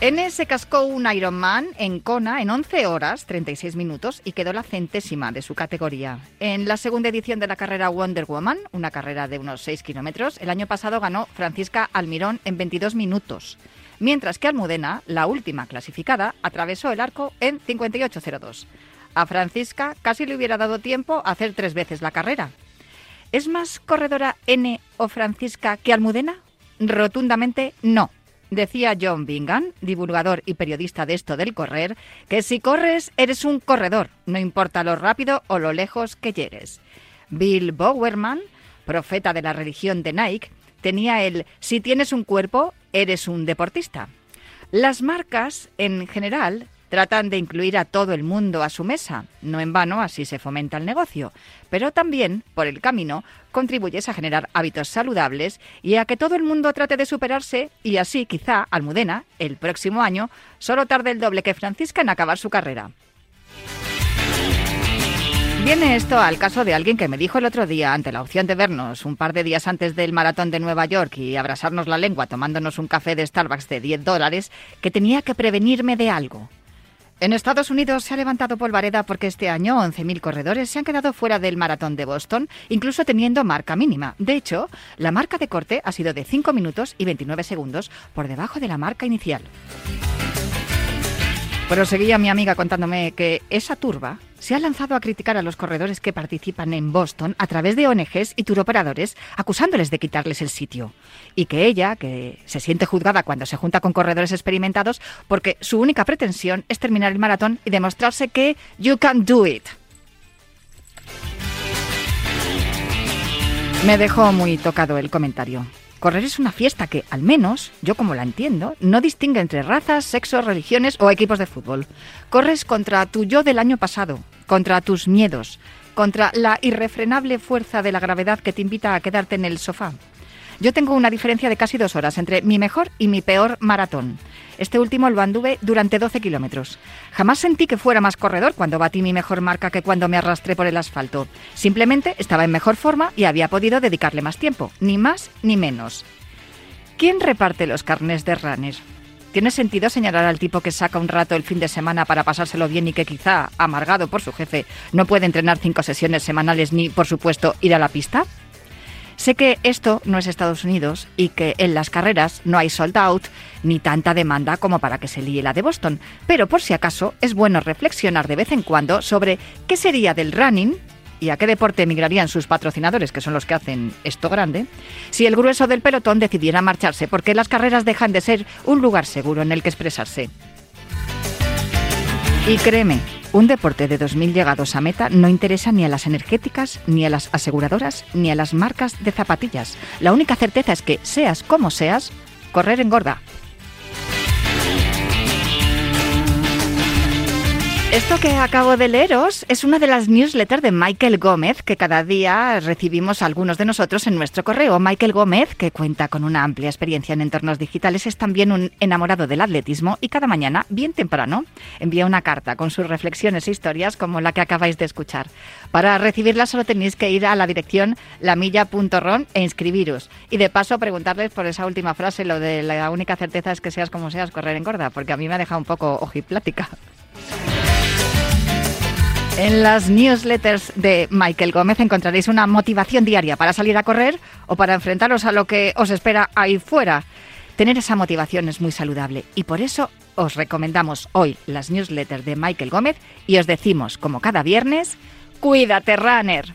N se cascó un Ironman en Kona en 11 horas 36 minutos y quedó la centésima de su categoría. En la segunda edición de la carrera Wonder Woman, una carrera de unos 6 kilómetros, el año pasado ganó Francisca Almirón en 22 minutos, mientras que Almudena, la última clasificada, atravesó el arco en 58.02. A Francisca casi le hubiera dado tiempo a hacer tres veces la carrera. ¿Es más corredora N o Francisca que Almudena? Rotundamente no. Decía John Bingham, divulgador y periodista de esto del correr, que si corres eres un corredor, no importa lo rápido o lo lejos que llegues. Bill Bowerman, profeta de la religión de Nike, tenía el si tienes un cuerpo, eres un deportista. Las marcas, en general, Tratan de incluir a todo el mundo a su mesa. No en vano, así se fomenta el negocio. Pero también, por el camino, contribuyes a generar hábitos saludables y a que todo el mundo trate de superarse y así quizá Almudena, el próximo año, solo tarde el doble que Francisca en acabar su carrera. Viene esto al caso de alguien que me dijo el otro día, ante la opción de vernos un par de días antes del maratón de Nueva York y abrasarnos la lengua tomándonos un café de Starbucks de 10 dólares, que tenía que prevenirme de algo. En Estados Unidos se ha levantado polvareda porque este año 11.000 corredores se han quedado fuera del maratón de Boston, incluso teniendo marca mínima. De hecho, la marca de corte ha sido de 5 minutos y 29 segundos por debajo de la marca inicial. Pero seguía mi amiga contándome que esa turba se ha lanzado a criticar a los corredores que participan en Boston a través de ONGs y turoperadores, acusándoles de quitarles el sitio. Y que ella, que se siente juzgada cuando se junta con corredores experimentados, porque su única pretensión es terminar el maratón y demostrarse que you can do it. Me dejó muy tocado el comentario. Correr es una fiesta que, al menos, yo como la entiendo, no distingue entre razas, sexos, religiones o equipos de fútbol. Corres contra tu yo del año pasado, contra tus miedos, contra la irrefrenable fuerza de la gravedad que te invita a quedarte en el sofá. Yo tengo una diferencia de casi dos horas entre mi mejor y mi peor maratón. Este último lo anduve durante 12 kilómetros. Jamás sentí que fuera más corredor cuando batí mi mejor marca que cuando me arrastré por el asfalto. Simplemente estaba en mejor forma y había podido dedicarle más tiempo, ni más ni menos. ¿Quién reparte los carnes de runner? ¿Tiene sentido señalar al tipo que saca un rato el fin de semana para pasárselo bien y que quizá, amargado por su jefe, no puede entrenar cinco sesiones semanales ni, por supuesto, ir a la pista? Sé que esto no es Estados Unidos y que en las carreras no hay sold out ni tanta demanda como para que se líe la de Boston, pero por si acaso es bueno reflexionar de vez en cuando sobre qué sería del running y a qué deporte emigrarían sus patrocinadores, que son los que hacen esto grande, si el grueso del pelotón decidiera marcharse, porque las carreras dejan de ser un lugar seguro en el que expresarse. Y créeme, un deporte de 2.000 llegados a meta no interesa ni a las energéticas, ni a las aseguradoras, ni a las marcas de zapatillas. La única certeza es que, seas como seas, correr engorda. Esto que acabo de leeros es una de las newsletters de Michael Gómez que cada día recibimos algunos de nosotros en nuestro correo. Michael Gómez, que cuenta con una amplia experiencia en entornos digitales, es también un enamorado del atletismo y cada mañana, bien temprano, envía una carta con sus reflexiones e historias como la que acabáis de escuchar. Para recibirla solo tenéis que ir a la dirección lamilla.ron e inscribiros. Y de paso preguntarles por esa última frase, lo de la única certeza es que seas como seas, correr en gorda, porque a mí me ha dejado un poco ojiplática. En las newsletters de Michael Gómez encontraréis una motivación diaria para salir a correr o para enfrentaros a lo que os espera ahí fuera. Tener esa motivación es muy saludable y por eso os recomendamos hoy las newsletters de Michael Gómez y os decimos, como cada viernes, cuídate, runner.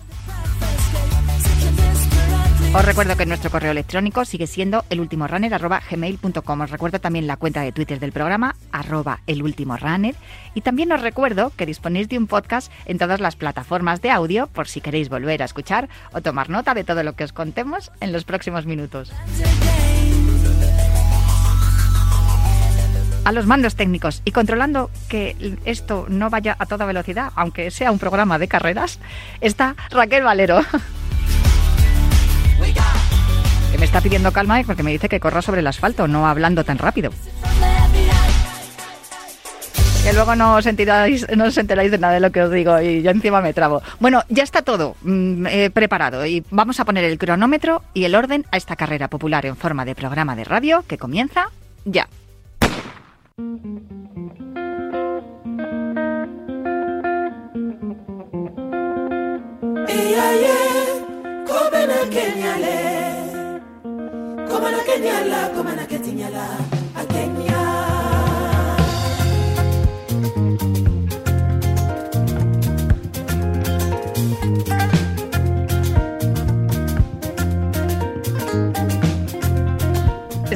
Os recuerdo que nuestro correo electrónico sigue siendo elultimorunner.gmail.com. Os recuerdo también la cuenta de Twitter del programa, arroba elultimorunner. Y también os recuerdo que disponéis de un podcast en todas las plataformas de audio por si queréis volver a escuchar o tomar nota de todo lo que os contemos en los próximos minutos. A los mandos técnicos y controlando que esto no vaya a toda velocidad, aunque sea un programa de carreras, está Raquel Valero. Me está pidiendo calma porque me dice que corra sobre el asfalto, no hablando tan rápido. Que luego no os, enteráis, no os enteráis de nada de lo que os digo y yo encima me trabo. Bueno, ya está todo mm, eh, preparado y vamos a poner el cronómetro y el orden a esta carrera popular en forma de programa de radio que comienza ya. Come na Kenya le. Come na Kenya la Come na Kenya la. A Kenya.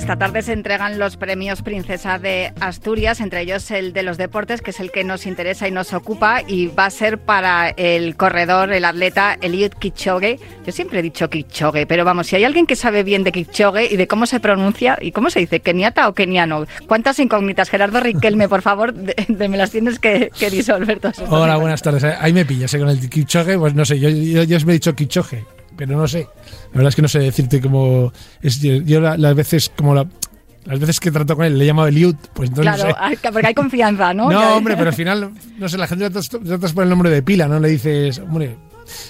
Esta tarde se entregan los premios Princesa de Asturias, entre ellos el de los deportes, que es el que nos interesa y nos ocupa, y va a ser para el corredor, el atleta Eliud Kipchoge. Yo siempre he dicho Kipchoge, pero vamos, si hay alguien que sabe bien de Kipchoge y de cómo se pronuncia y cómo se dice, keniata o keniano, ¿cuántas incógnitas? Gerardo Riquelme, por favor, de, me las tienes que, disolver todas. Hola, buenas tardes. Ahí me pillas ¿eh? con el Kipchoge, pues no sé, yo, yo, os me he dicho Kipchoge pero no sé. La verdad es que no sé decirte cómo. Es, yo las veces, como la, las veces que trato con él le he llamado Eliud, pues entonces. Claro, porque hay confianza, ¿no? No, hombre, pero al final, no sé, la gente tratas por el nombre de pila, ¿no? Le dices, hombre.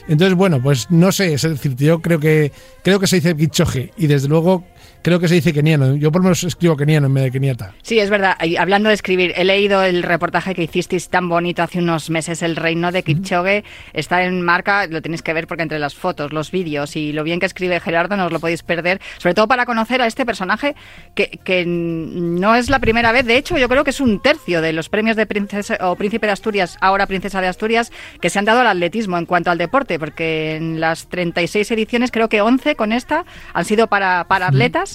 Entonces, bueno, pues no sé, es decir, yo creo que creo que se dice Kichoge y desde luego creo que se dice keniano. Yo por lo menos escribo keniano en vez de keniata. Sí, es verdad. hablando de escribir, he leído el reportaje que hicisteis tan bonito hace unos meses, El reino de Kipchoge. Está en marca, lo tenéis que ver porque entre las fotos, los vídeos y lo bien que escribe Gerardo no os lo podéis perder. Sobre todo para conocer a este personaje que, que no es la primera vez. De hecho, yo creo que es un tercio de los premios de princesa o príncipe de Asturias, ahora princesa de Asturias, que se han dado al atletismo en cuanto al deporte, porque en las 36 ediciones creo que 11 con esta han sido para, para atletas.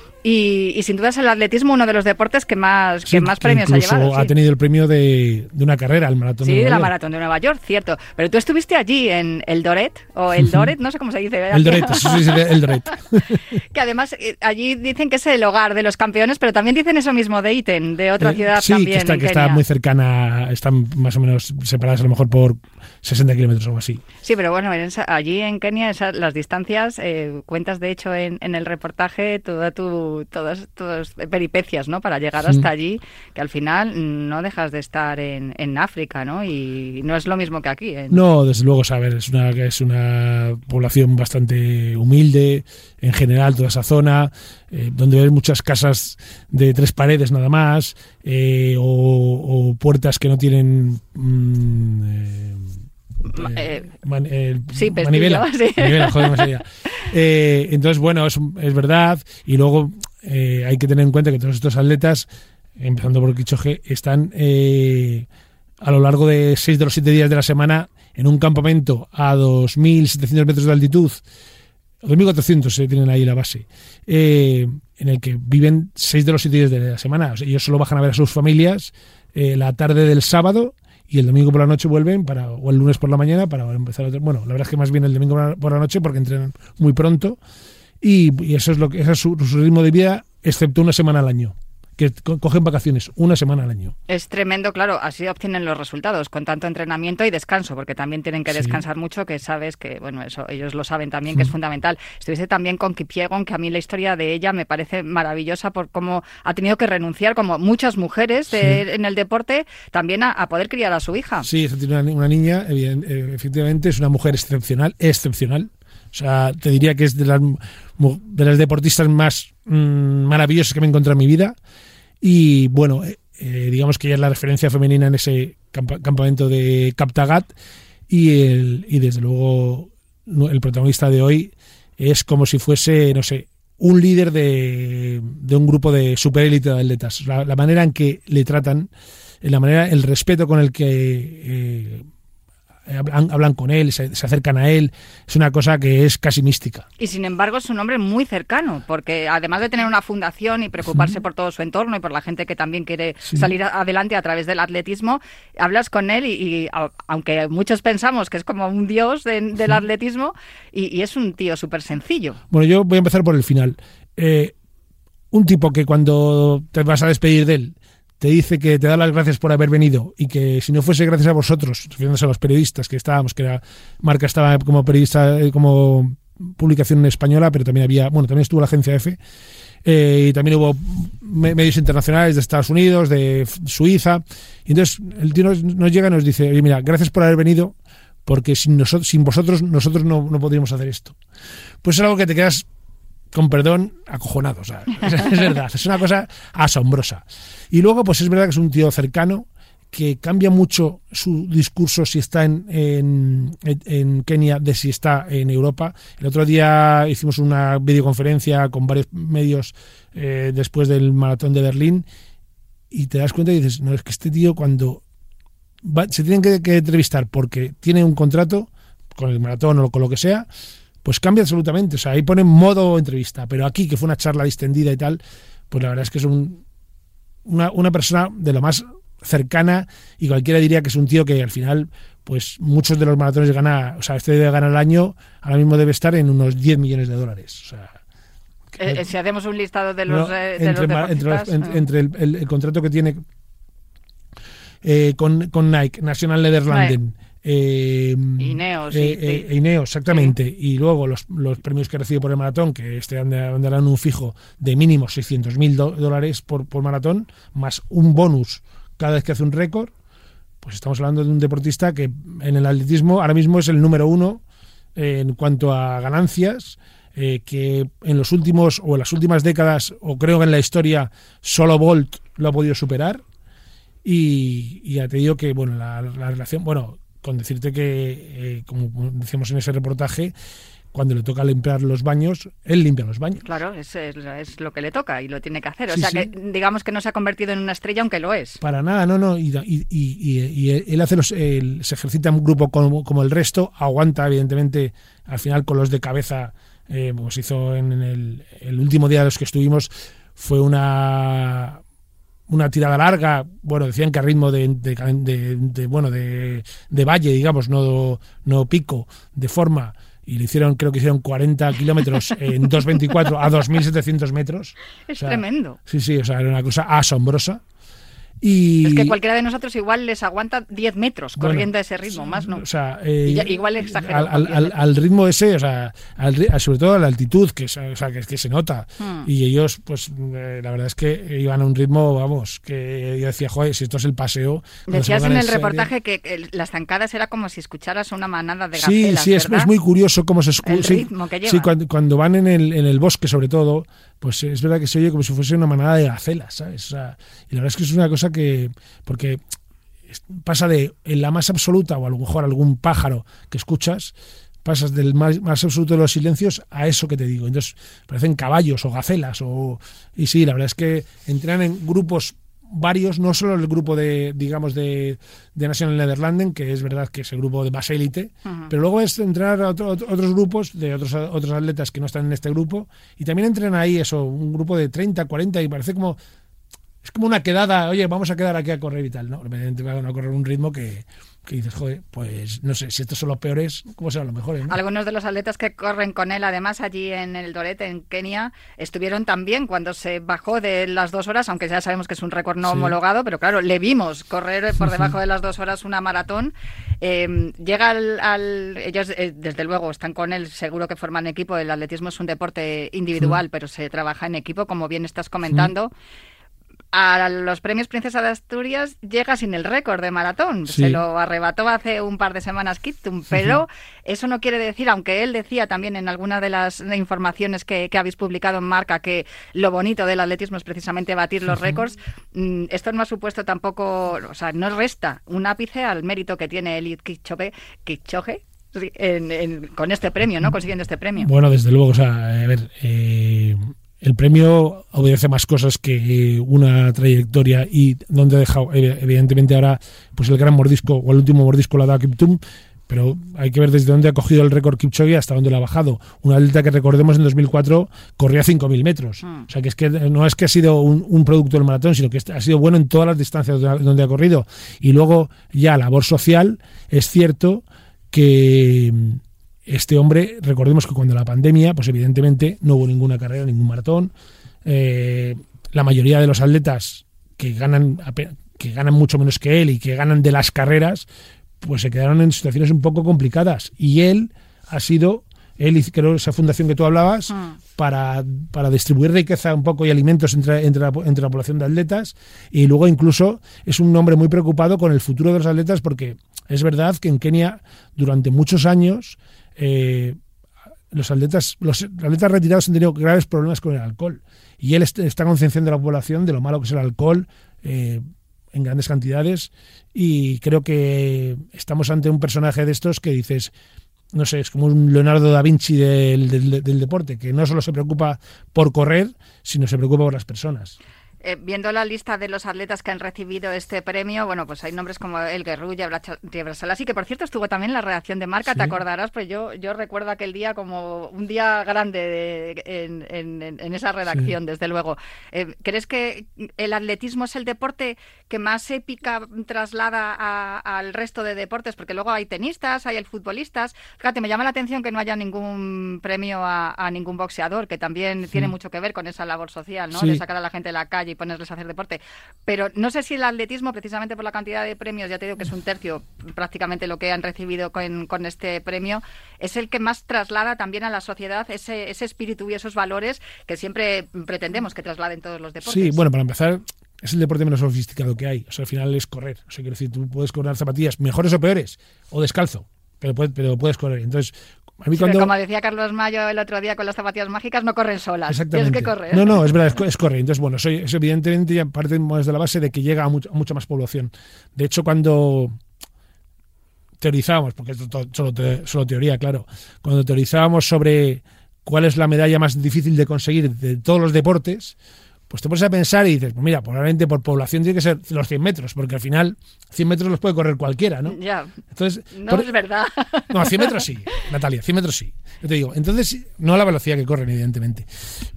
Y, sin duda es el atletismo uno de los deportes que más, que más premios ha llevado. ha tenido el premio de, una carrera, el maratón sí, de Nueva la maratón de Nueva York, cierto. Pero tú estuviste allí en el Doret, o el Doret, no sé cómo se dice. El Doret, sí, sí, el Doret. que además eh, allí dicen que es el hogar de los campeones, pero también dicen eso mismo de Iten, de otra eh, ciudad también. Sí, que, que está muy cercana, están más o menos separadas a lo mejor por 60 kilómetros o algo así. Sí, pero bueno, allí en Kenia las distancias, eh, cuentas de hecho en, el reportaje toda tu, todas tus peripecias, ¿no? Para llegar hasta allí, que al final no dejas de estar en, en África, ¿no? Y no es lo mismo que aquí. No, desde luego, saber, es una, es una población bastante humilde, en general, toda esa zona, eh, donde ves muchas casas de tres paredes nada más, eh, o, puertas que no tienen... Mm, eh, sí, manivela, eh, entonces, bueno, es, es, verdad. Y luego eh, hay que tener en cuenta que todos estos atletas, empezando por Kichoge, están a lo largo de seis de los siete días de la semana en un campamento a 2.700 metros de altitud. 2.400 se tienen ahí la base, en el que viven seis de los siete días de la semana. ellos solo bajan a ver a sus familias la tarde del sábado y el domingo por la noche vuelven para o el lunes por la mañana para empezar otro, bueno la verdad es que más bien el domingo por la noche porque entrenan muy pronto y, eso es lo que es su ritmo de vida excepto una semana al año que cogen vacaciones una semana al año. Es tremendo, claro, así obtienen los resultados, con tanto entrenamiento y descanso, porque también tienen que descansar mucho, que sabes que, bueno, eso ellos lo saben también, que es fundamental. Estuviste también con Kipiegon, que a mí la historia de ella me parece maravillosa por cómo ha tenido que renunciar, como muchas mujeres en el deporte, también a, poder criar a su hija. Sí, tiene una, niña, eh, efectivamente, es una mujer excepcional, excepcional. O sea, te diría que es de las, de las deportistas más mm, maravillosas que me he encontrado en mi vida. Y bueno, eh, eh, digamos que ella es la referencia femenina en ese campamento de Captagat y, el, y desde luego el protagonista de hoy es como si fuese, no sé, un líder de, de un grupo de superélite de atletas. La, la, manera en que le tratan, la manera, el respeto con el que eh, hablan, hablan, con él, se, se, acercan a él, es una cosa que es casi mística. Y sin embargo es un hombre muy cercano, porque además de tener una fundación y preocuparse sí. por todo su entorno y por la gente que también quiere sí. salir adelante a través del atletismo, hablas con él y, y aunque muchos pensamos que es como un dios de, del sí. atletismo, y, y, es un tío súper sencillo. Bueno, yo voy a empezar por el final. Eh, un tipo que cuando te vas a despedir de él te dice que te da las gracias por haber venido y que si no fuese gracias a vosotros, refiriéndose a los periodistas que estábamos, que la marca estaba como periodista, eh, como publicación española, pero también había, bueno, también estuvo la agencia F, eh, y también hubo medios internacionales de Estados Unidos, de Suiza, y entonces el tío nos, llega y nos dice, oye, mira, gracias por haber venido, porque sin, sin vosotros nosotros no, no podríamos hacer esto. Pues es algo que te quedas con perdón, acojonado. O sea, es, verdad, es una cosa asombrosa. Y luego, pues es verdad que es un tío cercano, que cambia mucho su discurso si está en, en, en, Kenia de si está en Europa. El otro día hicimos una videoconferencia con varios medios eh, después del maratón de Berlín y te das cuenta y dices, no, es que este tío cuando va, se tienen que entrevistar porque tiene un contrato con el maratón o con lo que sea, pues cambia absolutamente. O sea, ahí ponen modo entrevista, pero aquí, que fue una charla distendida y tal, pues la verdad es que es un, una, una, persona de lo más cercana y cualquiera diría que es un tío que al final, pues muchos de los maratones gana, o sea, este debe ganar al año, ahora mismo debe estar en unos 10 millones de dólares. O sea, eh, si hacemos un listado de los, no, eh, de entre, los entre, entre, entre el, el, el, contrato que tiene eh, con, con, Nike, National Nederlanden, right. Eh, Ineos, eh, eh, Ineos, exactamente. Sí. Y luego los, los, premios que recibe por el maratón, que este andarán un fijo de mínimo 600 mil dólares por, por maratón, más un bonus cada vez que hace un récord. Pues estamos hablando de un deportista que en el atletismo ahora mismo es el número uno en cuanto a ganancias. Eh, que en los últimos o en las últimas décadas, o creo que en la historia, solo Bolt lo ha podido superar. Y, y ya te digo que bueno, la, la relación, bueno, con decirte que, eh, como decíamos en ese reportaje, cuando le toca limpiar los baños, él limpia los baños. Claro, es, es, es lo que le toca y lo tiene que hacer. O sí, sea, sí. que digamos que no se ha convertido en una estrella, aunque lo es. Para nada, no, no. Y, y, y, y él hace los, él se ejercita en un grupo como, como, el resto, aguanta, evidentemente, al final con los de cabeza, eh, pues hizo en, en el, el último día de los que estuvimos, fue una una tirada larga, bueno, decían que a ritmo de, de, de, de bueno, de, valle, digamos, no, no pico, de forma, y le hicieron, creo que hicieron 40 kilómetros en 2.24 a 2.700 metros. Es o sea, tremendo. Sí, sí, o sea, era una cosa asombrosa. Y... Es que cualquiera de nosotros igual les aguanta 10 metros corriendo bueno, a ese ritmo, más no. O sea, eh, ya, igual exagero. Al, al, al, ritmo ese, o sea, al, sobre todo a la altitud, que, o sea, que, que se nota. Hmm. Y ellos, pues, eh, la verdad es que iban a un ritmo, vamos, que yo decía, joder, si esto es el paseo. Decías en el reportaje que, las zancadas era como si escucharas una manada de gacelas, Sí, sí, es, es, muy curioso cómo se escucha. Sí, sí, cuando, cuando, van en el, en el bosque, sobre todo, pues es verdad que se oye como si fuese una manada de gacelas, ¿sabes? Y la verdad es que es una cosa que, porque pasa de en la más absoluta o a lo mejor algún pájaro que escuchas, pasas del más, más, absoluto de los silencios a eso que te digo. Entonces parecen caballos o gacelas o y sí, la verdad es que entrenan en grupos varios, no solo el grupo de, digamos, de, de National Nederlanden, que es verdad que es el grupo de más élite, uh -huh. pero luego es entrenar a otro, otros grupos de otros, otros atletas que no están en este grupo, y también entrenan ahí eso, un grupo de 30, 40, y parece como, es como una quedada, oye, vamos a quedar aquí a correr y tal, ¿no? Evidentemente van a correr un ritmo que, que dices, joder, pues no sé, si estos son los peores, ¿cómo serán los mejores? ¿no? Algunos de los atletas que corren con él, además, allí en el Dorete, en Kenia, estuvieron también cuando se bajó de las dos horas, aunque ya sabemos que es un récord no sí. homologado, pero claro, le vimos correr por debajo de las dos horas una maratón. Eh, llega al, al ellos, eh, desde luego, están con él, seguro que forman equipo. El atletismo es un deporte individual, sí. pero se trabaja en equipo, como bien estás comentando. Sí a los premios Princesa de Asturias llega sin el récord de maratón. Sí. Se lo arrebató hace un par de semanas Kiptum, pero eso no quiere decir, aunque él decía también en alguna de las informaciones que, que, habéis publicado en Marca que lo bonito del atletismo es precisamente batir los récords, mm, esto no ha supuesto tampoco, o sea, no resta un ápice al mérito que tiene Elliot Kipchoge, Kipchoge con este premio, ¿no? Consiguiendo este premio. Bueno, desde luego, o sea, a ver, eh, el premio obedece más cosas que una trayectoria y donde ha dejado, evidentemente ahora, pues el gran mordisco o el último mordisco lo ha dado Kiptum, pero hay que ver desde dónde ha cogido el récord Kipchoge hasta dónde lo ha bajado. Una atleta que recordemos en 2004 corría 5.000 metros. Hmm. O sea, que es que no es que ha sido un, producto del maratón, sino que ha sido bueno en todas las distancias donde ha corrido. Y luego ya labor social, es cierto que este hombre, recordemos que cuando la pandemia, pues evidentemente no hubo ninguna carrera, ningún maratón. Eh, la mayoría de los atletas que ganan, que ganan mucho menos que él y que ganan de las carreras, pues se quedaron en situaciones un poco complicadas. Y él ha sido, él creo esa fundación que tú hablabas, ah. para, para, distribuir riqueza un poco y alimentos entre, entre, la, entre la población de atletas. Y luego incluso es un hombre muy preocupado con el futuro de los atletas porque es verdad que en Kenia durante muchos años eh, los atletas, los atletas retirados han tenido graves problemas con el alcohol. Y él está concienciando a la población de lo malo que es el alcohol eh, en grandes cantidades. Y creo que estamos ante un personaje de estos que dices, no sé, es como un Leonardo da Vinci del, del deporte, que no solo se preocupa por correr, sino se preocupa por las personas. Eh, viendo la lista de los atletas que han recibido este premio, bueno, pues hay nombres como El Guerrulla, Así que por cierto estuvo también en la redacción de marca, te acordarás, pues yo, yo recuerdo aquel día como un día grande en, esa redacción, desde luego. Eh, ¿Crees que el atletismo es el deporte que más épica traslada al resto de deportes? Porque luego hay tenistas, hay el futbolistas. Fíjate, me llama la atención que no haya ningún premio a, ningún boxeador, que también tiene mucho que ver con esa labor social, ¿no? De sacar a la gente de la calle y ponerles a hacer deporte. Pero no sé si el atletismo, precisamente por la cantidad de premios, ya te digo que es un tercio prácticamente lo que han recibido con, este premio, es el que más traslada también a la sociedad ese, ese espíritu y esos valores que siempre pretendemos que trasladen todos los deportes. Sí, bueno, para empezar, es el deporte menos sofisticado que hay. O sea, al final es correr. O sea, quiero decir, tú puedes correr zapatillas mejores o peores, o descalzo, pero, pero puedes correr. Entonces, como decía Carlos Mayo el otro día con las zapatillas mágicas, no corren solas. Exactamente. Tienes que correr. No, no, es verdad, es, correr. Entonces, bueno, soy, es evidentemente partimos de la base de que llega a, mucha más población. De hecho, cuando teorizábamos, porque esto es solo, solo teoría, claro, cuando teorizábamos sobre cuál es la medalla más difícil de conseguir de todos los deportes, pues te pones a pensar y dices, pues mira, probablemente por población tiene que ser los 100 metros, porque al final 100 metros los puede correr cualquiera, ¿no? Ya. Entonces, no es verdad. No, 100 metros sí, Natalia, 100 metros sí. Yo te digo, entonces, no a la velocidad que corren, evidentemente.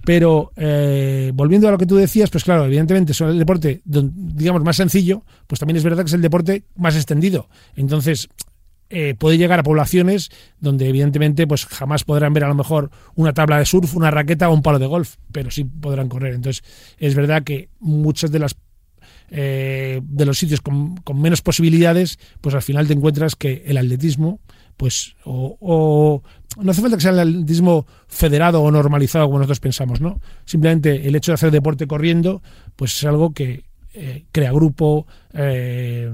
Pero eh, volviendo a lo que tú decías, pues claro, evidentemente es el deporte, digamos, más sencillo, pues también es verdad que es el deporte más extendido. Entonces, eh, puede llegar a poblaciones donde evidentemente pues jamás podrán ver a lo mejor una tabla de surf, una raqueta o un palo de golf, pero sí podrán correr. Entonces es verdad que muchas de las eh, de los sitios con, menos posibilidades, pues al final te encuentras que el atletismo, pues o, no hace falta que sea el atletismo federado o normalizado como nosotros pensamos, ¿no? Simplemente el hecho de hacer deporte corriendo, pues es algo que eh, crea grupo, eh,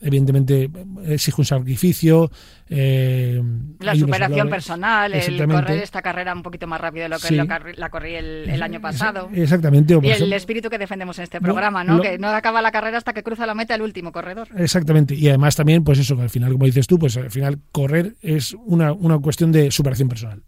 evidentemente exige un sacrificio. Eh, la superación personal, el correr esta carrera un poquito más rápido de lo que la corrí el, año pasado. Exactamente. y el espíritu que defendemos en este programa, ¿no? que no acaba la carrera hasta que cruza la meta el último corredor. Exactamente. Y además también, pues eso, que al final, como dices tú, pues al final correr es una, una cuestión de superación personal.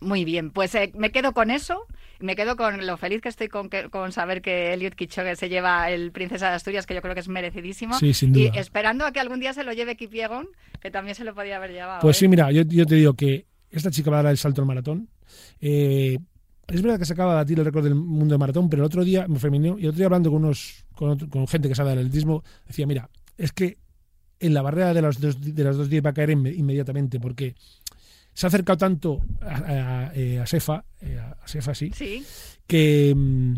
Muy bien, pues eh, me quedo con eso. Me quedo con lo feliz que estoy con, con saber que Elliot Kichogue se lleva el Princesa de Asturias, que yo creo que es merecidísimo. Sí, sin duda. Y esperando a que algún día se lo lleve Kipiegon, que también se lo podía haber llevado. Pues sí, ¿eh? mira, yo, te digo que esta chica va a dar el salto al maratón. Eh, es verdad que se acaba de batir el récord del mundo de maratón, pero el otro día me femenino y el otro día hablando con unos con, con gente que sabe del atletismo, decía, mira, es que en la barrera de las dos, de las dos días va a caer inmediatamente, porque se ha acercado tanto a, eh, Sefa, eh, a Sefa sí, Que, mm,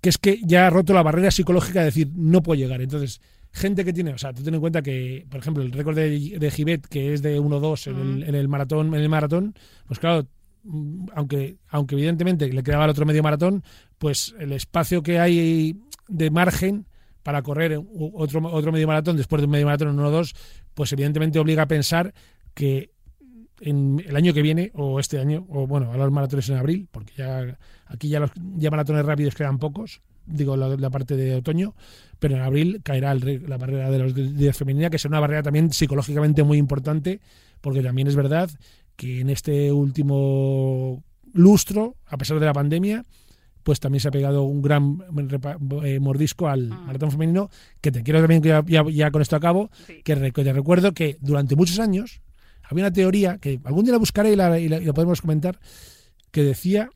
que es que ya ha roto la barrera psicológica de decir no puedo llegar. Entonces, gente que tiene, o sea, tú ten en cuenta que, por ejemplo, el récord de, de Gibet, que es de 1-2 en, el, en, el maratón, en el maratón, pues claro, mm, aunque, aunque evidentemente le quedaba el otro medio maratón, pues el espacio que hay de margen para correr otro, otro medio maratón después de un medio maratón en 1-2, pues evidentemente obliga a pensar que en el año que viene o este año, o bueno, a los maratones en abril, porque ya aquí ya los ya maratones rápidos quedan pocos, digo la, parte de otoño, pero en abril caerá la barrera de los días femenina, que es una barrera también psicológicamente muy importante, porque también es verdad que en este último lustro, a pesar de la pandemia, pues también se ha pegado un gran eh, mordisco al ah. maratón femenino, que te quiero también, ya, ya, con esto acabo, que, te recuerdo que durante muchos años había una teoría, que algún día la buscaré y la, y la podemos comentar, que decía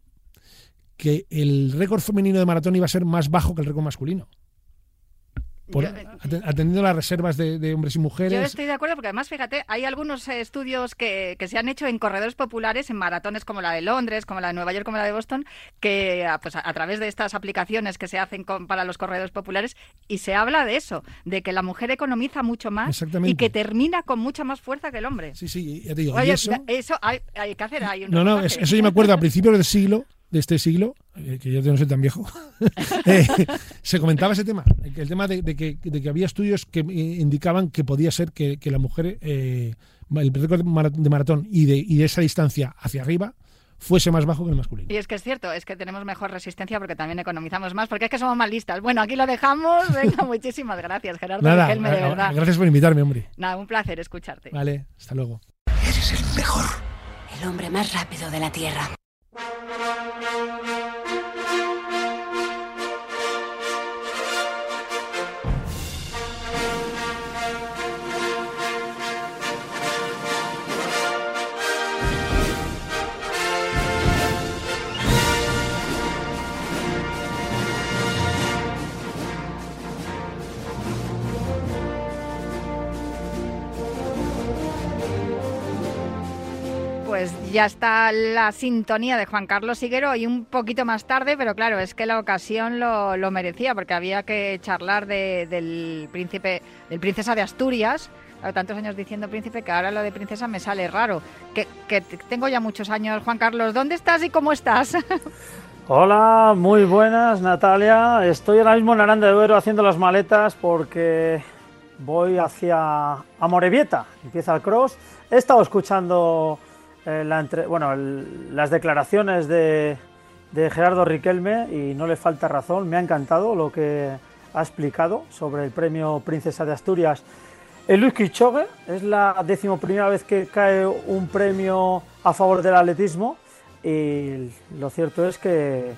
que el récord femenino de maratón iba a ser más bajo que el récord masculino atendiendo las reservas de, hombres y mujeres. Yo estoy de acuerdo porque además, fíjate, hay algunos estudios que, se han hecho en corredores populares, en maratones como la de Londres, como la de Nueva York, como la de Boston, que ah, pues, a, través de estas aplicaciones que se hacen para los corredores populares, y se habla de eso, de que la mujer economiza mucho más y que termina con mucha más fuerza que el hombre. Sí, sí, ya te digo. eso, hay, que hacer. Hay no, no, eso yo me acuerdo a principios del siglo de este siglo, eh, que yo no soy tan viejo, eh, se comentaba ese tema, el tema de, que, había estudios que eh, indicaban que podía ser que, la mujer, el récord de maratón y de, y de esa distancia hacia arriba, fuese más bajo que el masculino. Y es que es cierto, es que tenemos mejor resistencia porque también economizamos más, porque es que somos más listas. Bueno, aquí lo dejamos. Venga, muchísimas gracias, Gerardo. Nada, de verdad. Gracias por invitarme, hombre. Nada, un placer escucharte. Vale, hasta luego. Eres el mejor. El hombre más rápido de la Tierra. Thank you. Pues ya está la sintonía de Juan Carlos Higuero y un poquito más tarde, pero claro, es que la ocasión lo, merecía porque había que charlar del príncipe, del princesa de Asturias. tantos años diciendo príncipe que ahora lo de princesa me sale raro. Que, que tengo ya muchos años. Juan Carlos, ¿dónde estás y cómo estás? Hola, muy buenas Natalia. Estoy ahora mismo en Aranda de Duero haciendo las maletas porque voy hacia Amorebieta. Empieza el cross. He estado escuchando eh, las declaraciones de, Gerardo Riquelme y no le falta razón. Me ha encantado lo que ha explicado sobre el premio Princesa de Asturias. El Luis Quichogue es la decimoprimera vez que cae un premio a favor del atletismo y lo cierto es que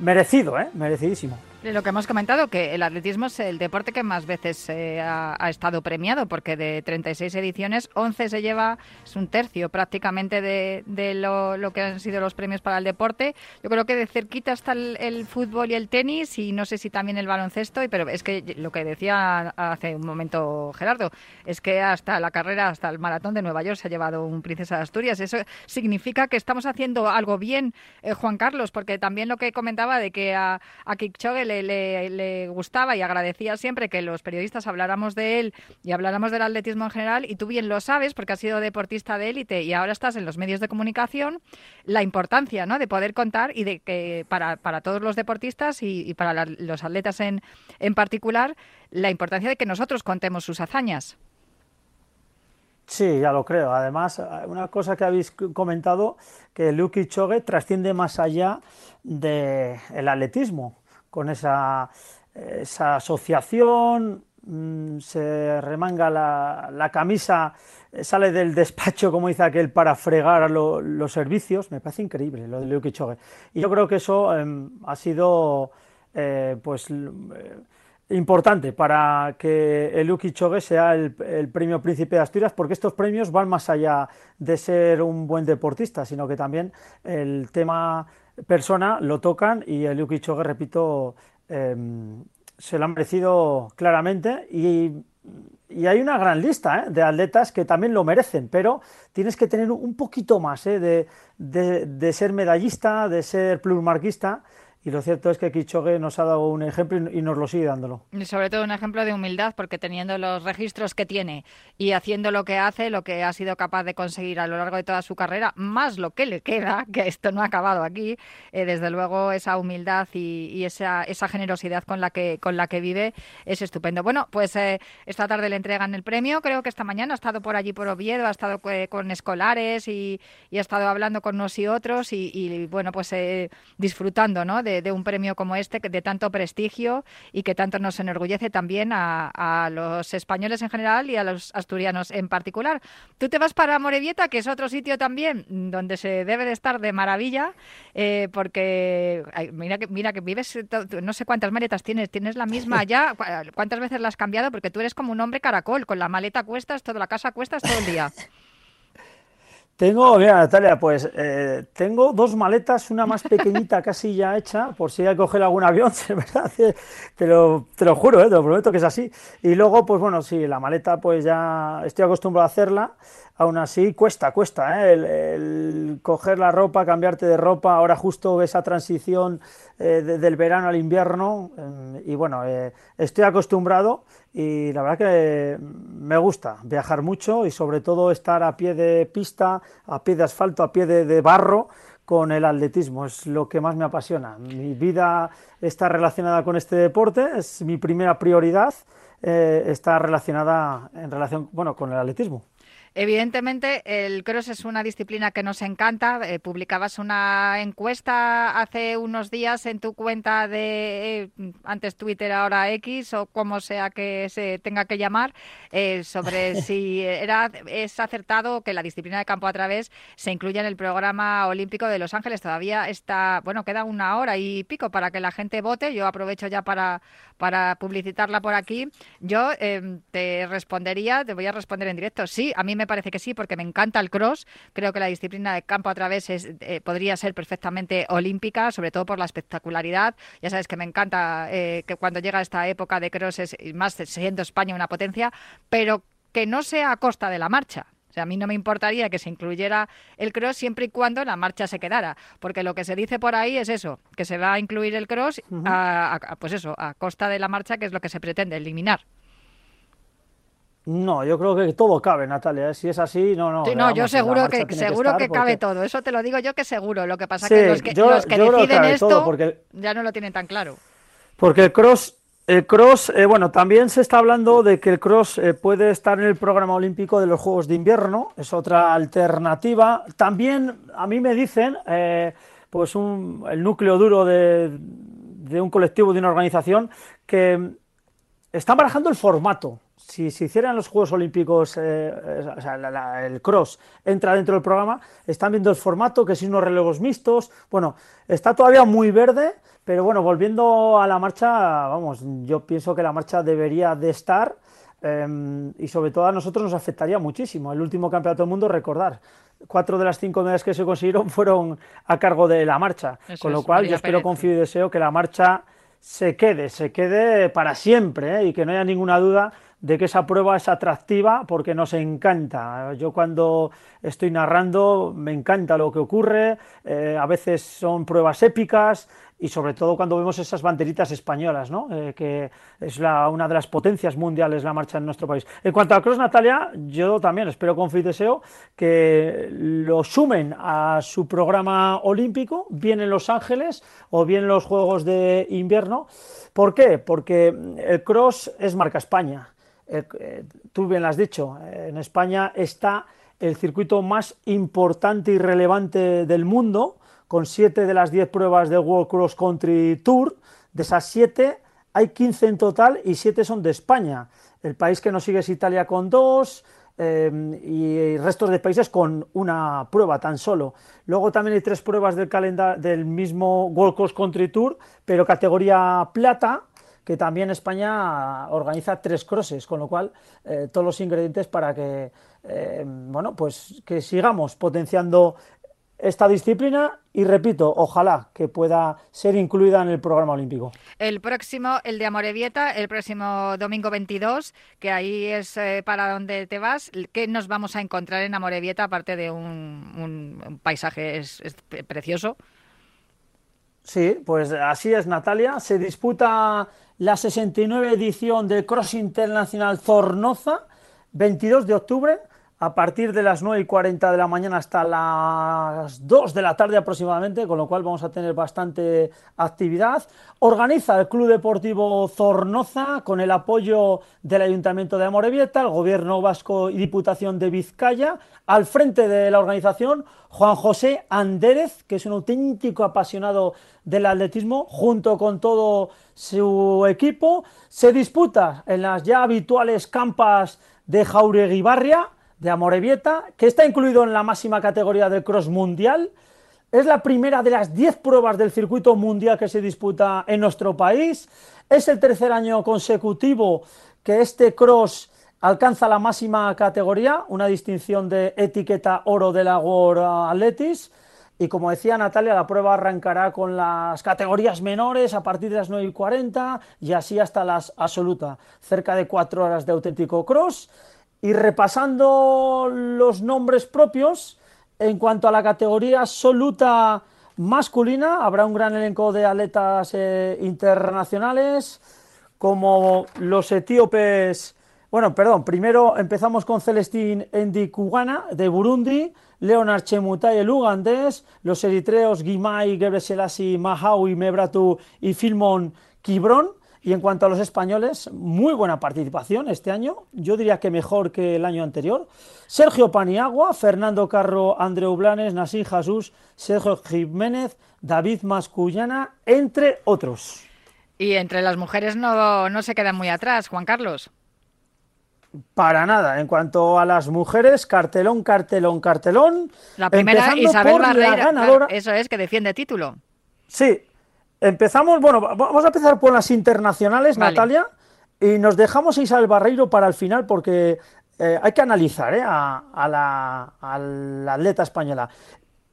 merecido, ¿eh? merecidísimo. Lo que hemos comentado, que el atletismo es el deporte que más veces eh, ha, estado premiado, porque de 36 ediciones, 11 se lleva, es un tercio prácticamente de, lo, que han sido los premios para el deporte. Yo creo que de cerquita está el, fútbol y el tenis, y no sé si también el baloncesto, pero es que lo que decía hace un momento Gerardo, es que hasta la carrera, hasta el maratón de Nueva York se ha llevado un Princesa de Asturias. Eso significa que estamos haciendo algo bien, eh, Juan Carlos, porque también lo que comentaba de que a, a le, gustaba y agradecía siempre que los periodistas habláramos de él y habláramos del atletismo en general, y tú bien lo sabes porque has sido deportista de élite y ahora estás en los medios de comunicación, la importancia ¿no? de poder contar y de que para, para todos los deportistas y, para los atletas en, en particular, la importancia de que nosotros contemos sus hazañas. Sí, ya lo creo. Además, una cosa que habéis comentado, que Luke Chogue trasciende más allá del atletismo con esa, asociación, mm, se remanga la, camisa, eh, sale del despacho, como dice aquel, para fregar los servicios. Me parece increíble lo de Liu Kichogue. Y yo creo que eso em, ha sido eh, pues eh, importante para que el Liu sea el, el, premio Príncipe de Asturias, porque estos premios van más allá de ser un buen deportista, sino que también el tema persona lo tocan y el Yuki Chogue, repito, em, se lo han merecido claramente y, hay una gran lista ¿eh? de atletas que también lo merecen, pero tienes que tener un poquito más ¿eh? de, de, de, ser medallista, de ser plusmarquista y lo cierto es que Kichogue nos ha dado un ejemplo y nos lo sigue dándolo. Y sobre todo un ejemplo de humildad, porque teniendo los registros que tiene y haciendo lo que hace, lo que ha sido capaz de conseguir a lo largo de toda su carrera, más lo que le queda, que esto no ha acabado aquí, eh, desde luego esa humildad y, esa, esa, generosidad con la, que, con la que vive es estupendo. Bueno, pues eh, esta tarde le entregan el premio, creo que esta mañana ha estado por allí por Oviedo, ha estado eh, con escolares y, ha estado hablando con unos y otros y, bueno, pues disfrutando ¿no? de de, un premio como este, de tanto prestigio y que tanto nos enorgullece también a, los españoles en general y a los asturianos en particular. Tú te vas para Morevieta, que es otro sitio también donde se debe de estar de maravilla, eh, porque mira, que, mira que vives, no sé cuántas maletas tienes, tienes la misma ya, ¿cuántas veces la has cambiado? Porque tú eres como un hombre caracol, con la maleta cuestas, toda la casa cuestas todo el día. Tengo, mira Natalia, pues eh, tengo dos maletas, una más pequeñita casi ya hecha, por si hay que coger algún avión, ¿verdad? Te lo, te lo juro, ¿eh? te lo prometo que es así. Y luego, pues bueno, sí, la maleta pues ya estoy acostumbrado a hacerla, aún así cuesta, cuesta, ¿eh? el, coger la ropa, cambiarte de ropa, ahora justo esa transición eh, del verano al invierno, y bueno, estoy acostumbrado y la verdad que me gusta viajar mucho y sobre todo estar a pie de pista, a pie de asfalto, a pie de, barro con el atletismo, es lo que más me apasiona. Mi vida está relacionada con este deporte, es mi primera prioridad, eh, está relacionada en relación bueno, con el atletismo. Evidentemente, el cross es una disciplina que nos encanta. Eh, publicabas una encuesta hace unos días en tu cuenta de eh, antes Twitter, ahora X o como sea que se tenga que llamar, eh, sobre si era es acertado que la disciplina de campo a través se incluya en el programa olímpico de Los Ángeles. Todavía está, bueno, queda una hora y pico para que la gente vote. Yo aprovecho ya para, para publicitarla por aquí. Yo te respondería, te voy a responder en directo. Sí, a mí me parece que sí, porque me encanta el cross. Creo que la disciplina de campo a través es, eh, podría ser perfectamente olímpica, sobre todo por la espectacularidad. Ya sabes que me encanta eh, que cuando llega esta época de cross, es, más siendo España una potencia, pero que no sea a costa de la marcha. O sea, a mí no me importaría que se incluyera el cross siempre y cuando la marcha se quedara, porque lo que se dice por ahí es eso, que se va a incluir el cross, pues eso, a costa de la marcha, que es lo que se pretende eliminar. No, yo creo que todo cabe, Natalia. ¿eh? Si es así, no, no. no, yo seguro que seguro que, cabe todo. Eso te lo digo yo que seguro. Lo que pasa es que los que, los que deciden esto porque... ya no lo tienen tan claro. Porque el cross, el cross, eh, bueno, también se está hablando de que el cross eh, puede estar en el programa olímpico de los Juegos de Invierno. Es otra alternativa. También a mí me dicen, pues un, el núcleo duro de, de un colectivo, de una organización, que están barajando el formato si se hicieran los Juegos Olímpicos, eh, eh, o sea, el cross entra dentro del programa, están viendo el formato, que si unos relevos mixtos, bueno, está todavía muy verde, pero bueno, volviendo a la marcha, vamos, yo pienso que la marcha debería de estar em, y sobre todo a nosotros nos afectaría muchísimo. El último campeonato del mundo, recordar, cuatro de las cinco medallas que se consiguieron fueron a cargo de la marcha, con lo cual yo espero, confío y deseo que la marcha se quede, se quede para siempre ¿eh? y que no haya ninguna duda de que esa prueba es atractiva porque nos encanta. Yo cuando estoy narrando me encanta lo que ocurre, eh, a veces son pruebas épicas, y sobre todo cuando vemos esas banderitas españolas, ¿no? Eh, que es la, una de las potencias mundiales la marcha en nuestro país. En cuanto a Cross Natalia, yo también espero con fe deseo que lo sumen a su programa olímpico, bien en Los Ángeles o bien en los Juegos de Invierno. ¿Por qué? Porque el cross es marca España. Eh, tú bien lo has dicho, en España está el circuito más importante y relevante del mundo, con siete de las diez pruebas del World Cross Country Tour. De esas siete, hay 15 en total y siete son de España. El país que nos sigue es Italia con dos eh, y restos de países con una prueba tan solo. Luego también hay tres pruebas del, del mismo World Cross Country Tour, pero categoría plata, que también España organiza tres crosses, con lo cual eh, todos los ingredientes para que eh, bueno pues que sigamos potenciando esta disciplina y repito, ojalá que pueda ser incluida en el programa olímpico. El próximo, el de Amorebieta, el próximo domingo 22, que ahí es eh, para donde te vas, ¿qué nos vamos a encontrar en Amorebieta aparte de un, paisaje precioso? Sí, pues así es Natalia, se disputa la 69 edición del Cross Internacional Zornoza, 22 de octubre, a partir de las 9 y 40 de la mañana hasta las 2 de la tarde aproximadamente, con lo cual vamos a tener bastante actividad. Organiza el Club Deportivo Zornoza con el apoyo del Ayuntamiento de Amorebieta, el Gobierno Vasco y Diputación de Vizcaya. Al frente de la organización, Juan José Andérez, que es un auténtico apasionado del atletismo, junto con todo su equipo. Se disputa en las ya habituales campas de Jaureguibarria de Amorebieta, que está incluido en la máxima categoría del cross mundial. Es la primera de las 10 pruebas del circuito mundial que se disputa en nuestro país. Es el tercer año consecutivo que este cross alcanza la máxima categoría, una distinción de etiqueta oro de la World Athletics. Y como decía Natalia, la prueba arrancará con las categorías menores a partir de las 9 y 40 y así hasta las absolutas. Cerca de cuatro horas de auténtico cross. Y repasando los nombres propios, en cuanto a la categoría absoluta masculina, habrá un gran elenco de atletas eh, internacionales, como los etíopes. Bueno, perdón, primero empezamos con Celestín Endikugana de Burundi, Leonard Chemutai el ugandés, los eritreos Guimai, Gebreselassie, Mahaui, Mebratu y Filmon Kibron, y en cuanto a los españoles, muy buena participación este año, yo diría que mejor que el año anterior. Sergio Paniagua, Fernando Carro, Andreu Blanes, Nasí Jesús, Sergio Jiménez, David Mascullana, entre otros. Y entre las mujeres no, no se quedan muy atrás, Juan Carlos. Para nada. En cuanto a las mujeres, cartelón, cartelón, cartelón. La primera, Isabel Barreira, eso es, que defiende título. Sí, Empezamos, bueno, vamos a empezar por las internacionales, Natalia, y nos dejamos a Isabel Barreiro para el final porque eh, hay que analizar eh, a, la, atleta española.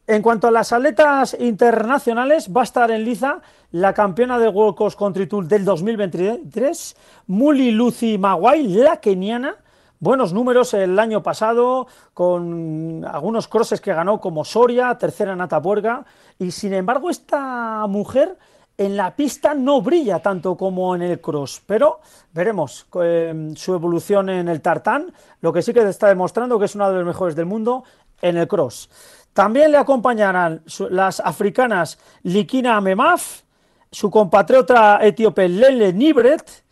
En cuanto a las atletas internacionales, va a estar en liza la campeona de World Cross Country Tour del 2023, Muli Lucy Maguay, la keniana. Buenos números el año pasado, con algunos crosses que ganó como Soria, tercera en Atapuerca. Y sin embargo, esta mujer en la pista no brilla tanto como en el cross, pero veremos eh, su evolución en el tartán, lo que sí que está demostrando que es una de las mejores del mundo en el cross. También le acompañarán las africanas Likina Memaf, su compatriota etíope Lele Nibret,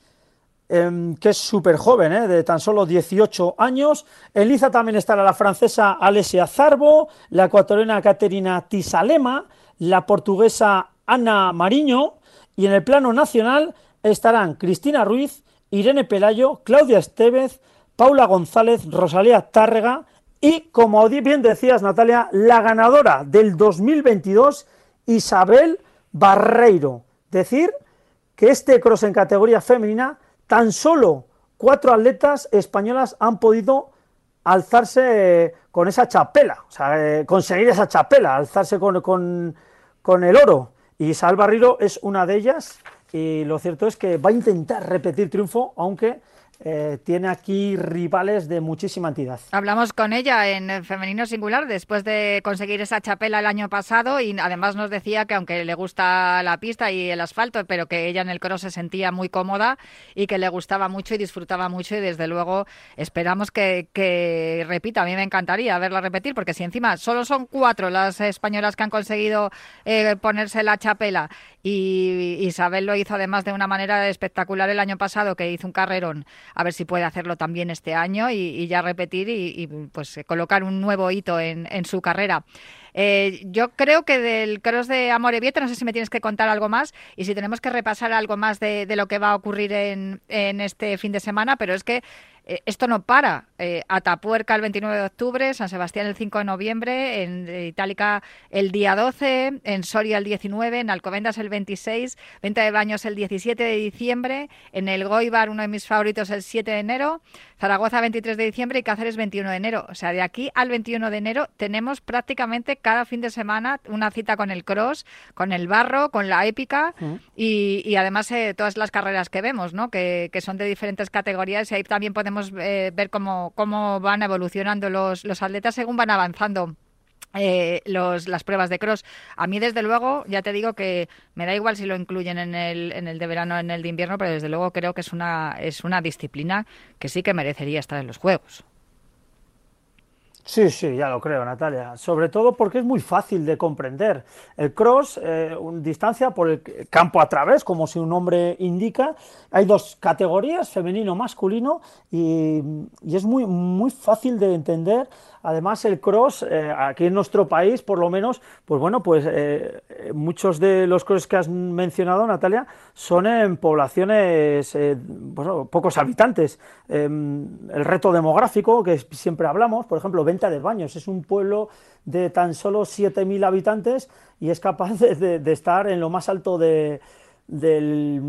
em, que es súper joven, eh, de tan solo 18 años. En Liza también estará la francesa Alessia Zarbo, la ecuatoriana Caterina Tisalema, la portuguesa Ana Mariño y en el plano nacional estarán Cristina Ruiz, Irene Pelayo, Claudia Estevez, Paula González, Rosalía Tárrega y, como bien decías Natalia, la ganadora del 2022, Isabel Barreiro. Decir que este cross en categoría femenina, tan solo cuatro atletas españolas han podido alzarse eh, con esa chapela, o sea, eh, conseguir esa chapela, alzarse con, con el oro. Y Sal Barriro es una de ellas y lo cierto es que va a intentar repetir triunfo, aunque eh, tiene aquí rivales de muchísima entidad. Hablamos con ella en femenino singular después de conseguir esa chapela el año pasado y además nos decía que aunque le gusta la pista y el asfalto, pero que ella en el cross se sentía muy cómoda y que le gustaba mucho y disfrutaba mucho y desde luego esperamos que, repita. A mí me encantaría verla repetir porque si encima solo son cuatro las españolas que han conseguido eh, ponerse la chapela y Isabel lo hizo además de una manera espectacular el año pasado que hizo un carrerón a ver si puede hacerlo también este año y, ya repetir y, pues colocar un nuevo hito en, su carrera. Eh, yo creo que del cross de Amorebieta, no sé si me tienes que contar algo más y si tenemos que repasar algo más de, lo que va a ocurrir en, en este fin de semana, pero es que eh, esto no para. Eh, Atapuerca el 29 de octubre, San Sebastián el 5 de noviembre, en eh, Itálica el día 12, en Soria el 19, en Alcobendas el 26, Venta de Baños el 17 de diciembre, en el Goibar, uno de mis favoritos, el 7 de enero, Zaragoza 23 de diciembre y Cáceres 21 de enero. O sea, de aquí al 21 de enero tenemos prácticamente cada fin de semana una cita con el cross, con el barro, con la épica mm. y, además todas las carreras que vemos, ¿no? Que, que son de diferentes categorías y ahí también podemos eh, ver cómo, cómo van evolucionando los, los atletas según van avanzando. Eh, los, las pruebas de cross. A mí, desde luego, ya te digo que me da igual si lo incluyen en el, en el de verano o en el de invierno, pero desde luego creo que es una, es una disciplina que sí que merecería estar en los Juegos. Sí, sí, ya lo creo, Natalia. Sobre todo porque es muy fácil de comprender. El cross, eh, distancia por el campo a través, como si un nombre indica. Hay dos categorías, femenino, masculino, y, y es muy, muy fácil de entender Además, el cross, eh, aquí en nuestro país, por lo menos, pues bueno, pues eh, muchos de los cross que has mencionado, Natalia, son en poblaciones, eh, pocos habitantes. Em, el reto demográfico, que siempre hablamos, por ejemplo, Venta de Baños, es un pueblo de tan solo 7.000 habitantes y es capaz de estar en lo más alto de del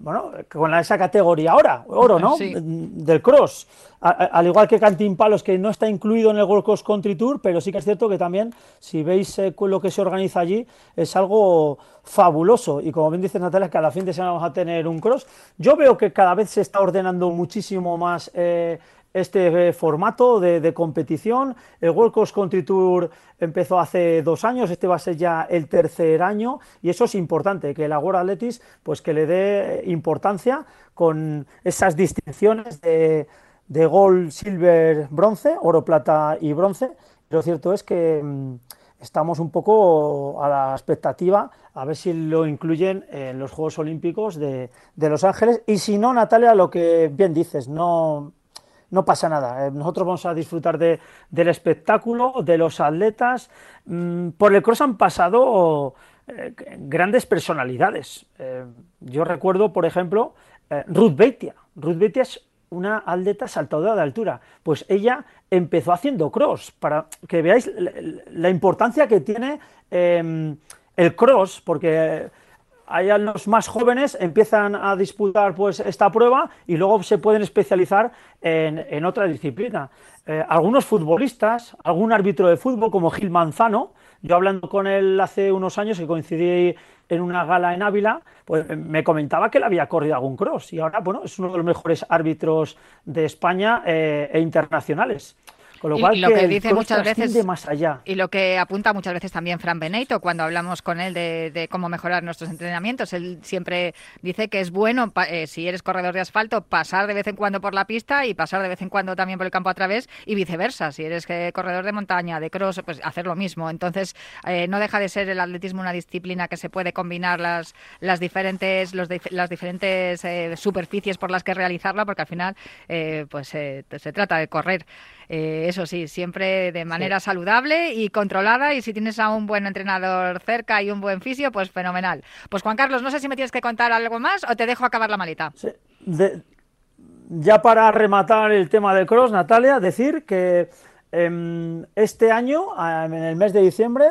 bueno con esa categoría ahora oro no del cross. Al igual que Palos que no está incluido en el World Cross Country Tour pero sí que es cierto que también si veis eh, lo que se organiza allí es algo fabuloso. Y como bien dice Natalia cada fin de semana vamos a tener un cross. Yo veo que cada vez se está ordenando muchísimo más eh, este eh, formato de, competición. El World Cross Country Tour empezó hace dos años, este va a ser ya el tercer año y eso es importante, que la World Athletics pues que le dé importancia con esas distinciones de, de gold, silver, bronce, oro, plata y bronce. Lo cierto es que mm, estamos un poco a la expectativa a ver si lo incluyen en los Juegos Olímpicos de, de Los Ángeles y si no, Natalia, lo que bien dices, no no pasa nada. Eh, nosotros vamos a disfrutar de, del espectáculo, de los atletas. Mm, por el cross han pasado eh, grandes personalidades. Eh, yo recuerdo, por ejemplo, Ruth Beitia. Ruth Beitia es una atleta saltadora de altura. Pues ella empezó haciendo cross, para que veáis la, importancia que tiene em, el cross, porque allá los más jóvenes empiezan a disputar pues esta prueba y luego se pueden especializar en, otra disciplina. Eh, algunos futbolistas, algún árbitro de fútbol como Gil Manzano, yo hablando con él hace unos años que coincidí en una gala en Ávila, pues me comentaba que él había corrido algún cross y ahora bueno es uno de los mejores árbitros de España eh, e internacionales. Con lo cual, y lo que, dice muchas veces más allá. y lo que apunta muchas veces también Fran Benito cuando hablamos con él de, cómo mejorar nuestros entrenamientos, él siempre dice que es bueno eh, si eres corredor de asfalto pasar de vez en cuando por la pista y pasar de vez en cuando también por el campo a través y viceversa. Si eres eh, corredor de montaña, de cross, pues hacer lo mismo. Entonces eh, no deja de ser el atletismo una disciplina que se puede combinar las las diferentes los las diferentes superficies por las que realizarla, porque al final pues se trata de correr. Eh, eso sí, siempre de manera saludable y controlada y si tienes a un buen entrenador cerca y un buen fisio, pues fenomenal. Pues Juan Carlos, no sé si me tienes que contar algo más o te dejo acabar la maleta. ya para rematar el tema del cross, Natalia, decir que em, este año, en el mes de diciembre,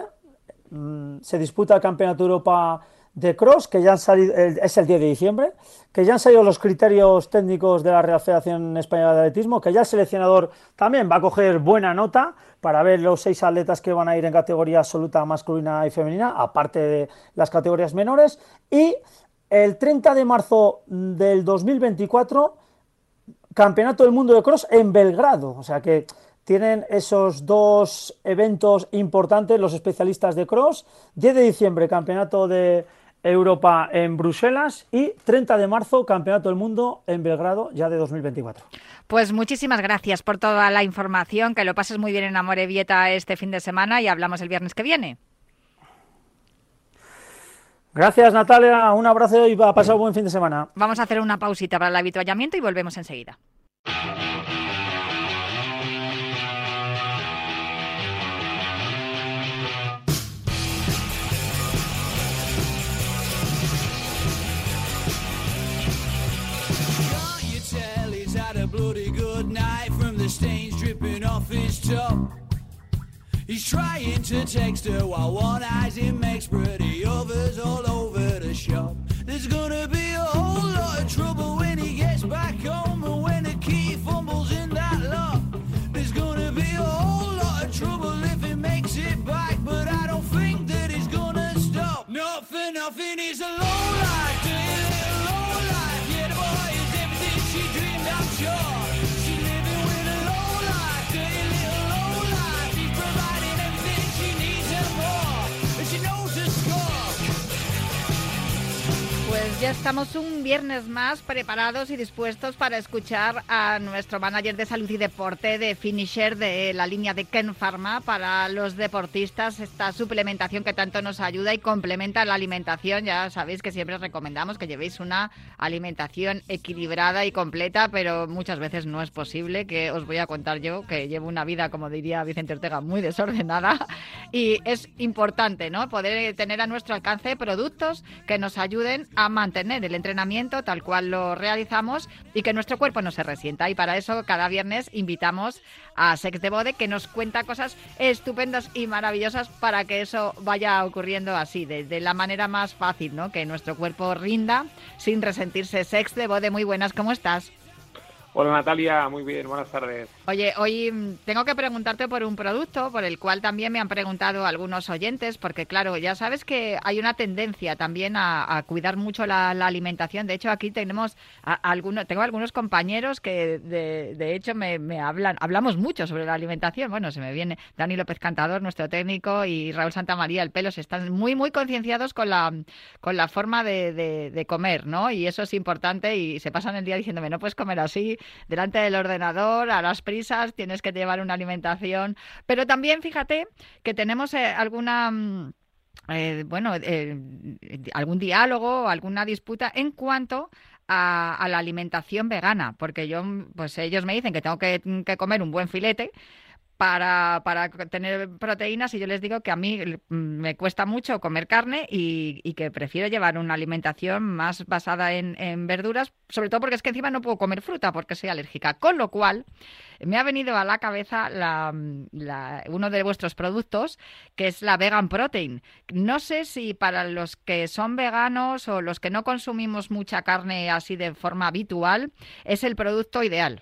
mm, se disputa el Campeonato de Europa de Cross, que ya han salido, es el 10 de diciembre, que ya han salido los criterios técnicos de la Real Federación Española de Atletismo, que ya el seleccionador también va a coger buena nota para ver los seis atletas que van a ir en categoría absoluta masculina y femenina, aparte de las categorías menores, y el 30 de marzo del 2024, Campeonato del Mundo de Cross en Belgrado, o sea que tienen esos dos eventos importantes los especialistas de cross. 10 de diciembre, Campeonato de Europa en Bruselas y 30 de marzo Campeonato del Mundo en Belgrado ya de 2024. Pues muchísimas gracias por toda la información, que lo pases muy bien en Amorebieta este fin de semana y hablamos el viernes que viene. Gracias Natalia, un abrazo y va a pasar un buen fin de semana. Vamos a hacer una pausita para el habituallamiento y volvemos enseguida. He's trying to text her while one eyes him makes pretty others all over the shop. There's gonna be a whole lot of trouble when he gets back home and when the key fumbles in that lock. There's gonna be a whole lot of trouble if he makes it back, but I don't think that he's gonna stop. Nothing, nothing, is a low life, Ya estamos un viernes más preparados y dispuestos para escuchar a nuestro manager de salud y deporte de Finisher de la línea de Ken Pharma para los deportistas. Esta suplementación que tanto nos ayuda y complementa la alimentación. Ya sabéis que siempre recomendamos que llevéis una alimentación equilibrada y completa, pero muchas veces no es posible. Que os voy a contar yo que llevo una vida, como diría Vicente Ortega, muy desordenada y es importante, ¿no? Poder tener a nuestro alcance productos que nos ayuden a mantener mantener el entrenamiento tal cual lo realizamos y que nuestro cuerpo no se resienta. Y para eso cada viernes invitamos a Sex de Bode que nos cuenta cosas estupendas y maravillosas para que eso vaya ocurriendo así, de, la manera más fácil, ¿no? Que nuestro cuerpo rinda sin resentirse. Sex de Bode, muy buenas, ¿cómo estás? Hola Natalia, muy bien, buenas tardes. Oye, hoy mm, tengo que preguntarte por un producto por el cual también me han preguntado algunos oyentes, porque claro, ya sabes que hay una tendencia también a, cuidar mucho la, alimentación. De hecho, aquí tenemos algunos, tengo algunos compañeros que de, hecho me, hablan, hablamos mucho sobre la alimentación. Bueno, se me viene Dani López Cantador, nuestro técnico, y Raúl Santamaría, el pelo, se están muy, muy concienciados con la, con la forma de, de comer, ¿no? Y eso es importante y se pasan el día diciéndome, no puedes comer así delante del ordenador, a las prisas, tienes que llevar una alimentación. Pero también fíjate que tenemos eh, alguna... Mm, eh, bueno, eh, algún diálogo, alguna disputa en cuanto a, la alimentación vegana, porque yo, pues ellos me dicen que tengo que comer un buen filete, para, para, tener proteínas y yo les digo que a mí me cuesta mucho comer carne y, que prefiero llevar una alimentación más basada en, verduras, sobre todo porque es que encima no puedo comer fruta porque soy alérgica. Con lo cual, me ha venido a la cabeza uno de vuestros productos, que es la Vegan Protein. No sé si para los que son veganos o los que no consumimos mucha carne así de forma habitual, es el producto ideal.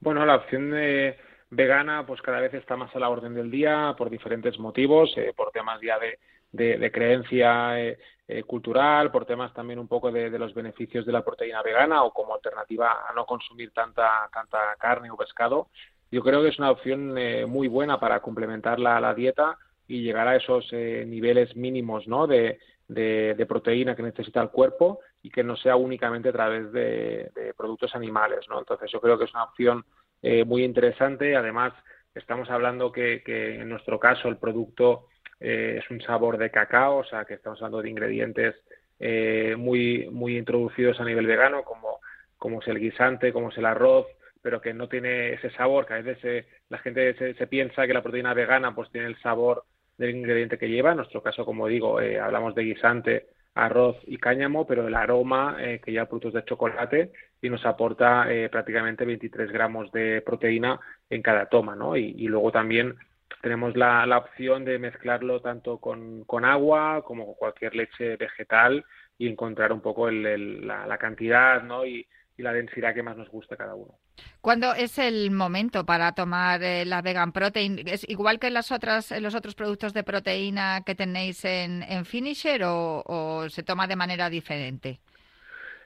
Bueno, la opción de vegana pues cada vez está más a la orden del día por diferentes motivos, eh, por temas ya de, de, creencia eh, eh, cultural, por temas también un poco de, los beneficios de la proteína vegana o como alternativa a no consumir tanta, tanta carne o pescado. Yo creo que es una opción muy buena para complementar la, la, dieta y llegar a esos niveles mínimos ¿no? de, de, proteína que necesita el cuerpo y que no sea únicamente a través de, de productos animales. ¿no? Entonces yo creo que es una opción eh, muy interesante. Además, estamos hablando que, en nuestro caso el producto eh, es un sabor de cacao, o sea que estamos hablando de ingredientes eh, muy, muy introducidos a nivel vegano, como, como es el guisante, como es el arroz, pero que no tiene ese sabor, que a veces la gente se, se, piensa que la proteína vegana pues tiene el sabor del ingrediente que lleva. En nuestro caso, como digo, hablamos de guisante arroz y cáñamo, pero el aroma eh, que ya productos de chocolate y nos aporta eh, prácticamente 23 gramos de proteína en cada toma, ¿no? Y, luego también tenemos la, la, opción de mezclarlo tanto con, con, agua como con cualquier leche vegetal y encontrar un poco el, la, la, cantidad, ¿no? Y, y la densidad que más nos guste cada uno. ¿Cuándo es el momento para tomar eh, la vegan protein? ¿Es igual que las otras, los otros productos de proteína que tenéis en, en Finisher o, se toma de manera diferente?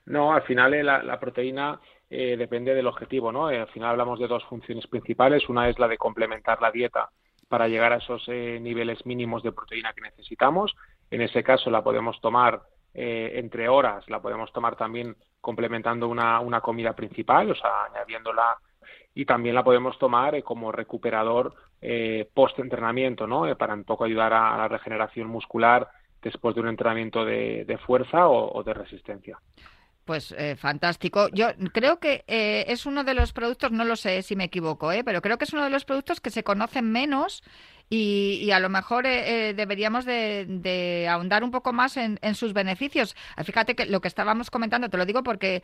No, al final eh, la, proteína eh, depende del objetivo, ¿no? al final hablamos de dos funciones principales. Una es la de complementar la dieta para llegar a esos niveles mínimos de proteína que necesitamos. En ese caso la podemos tomar entre horas, la podemos tomar también complementando una, comida principal, o sea, añadiéndola y también la podemos tomar eh, como recuperador eh, post-entrenamiento, ¿no? Eh, para un poco ayudar a, la regeneración muscular después de un entrenamiento de fuerza o, de resistencia. Pues fantástico. Yo creo que es uno de los productos, no lo sé si me equivoco, pero creo que es uno de los productos que se conocen menos y, a lo mejor eh, eh, deberíamos de, ahondar un poco más en, sus beneficios. Ah, fíjate que lo que estábamos comentando, te lo digo porque,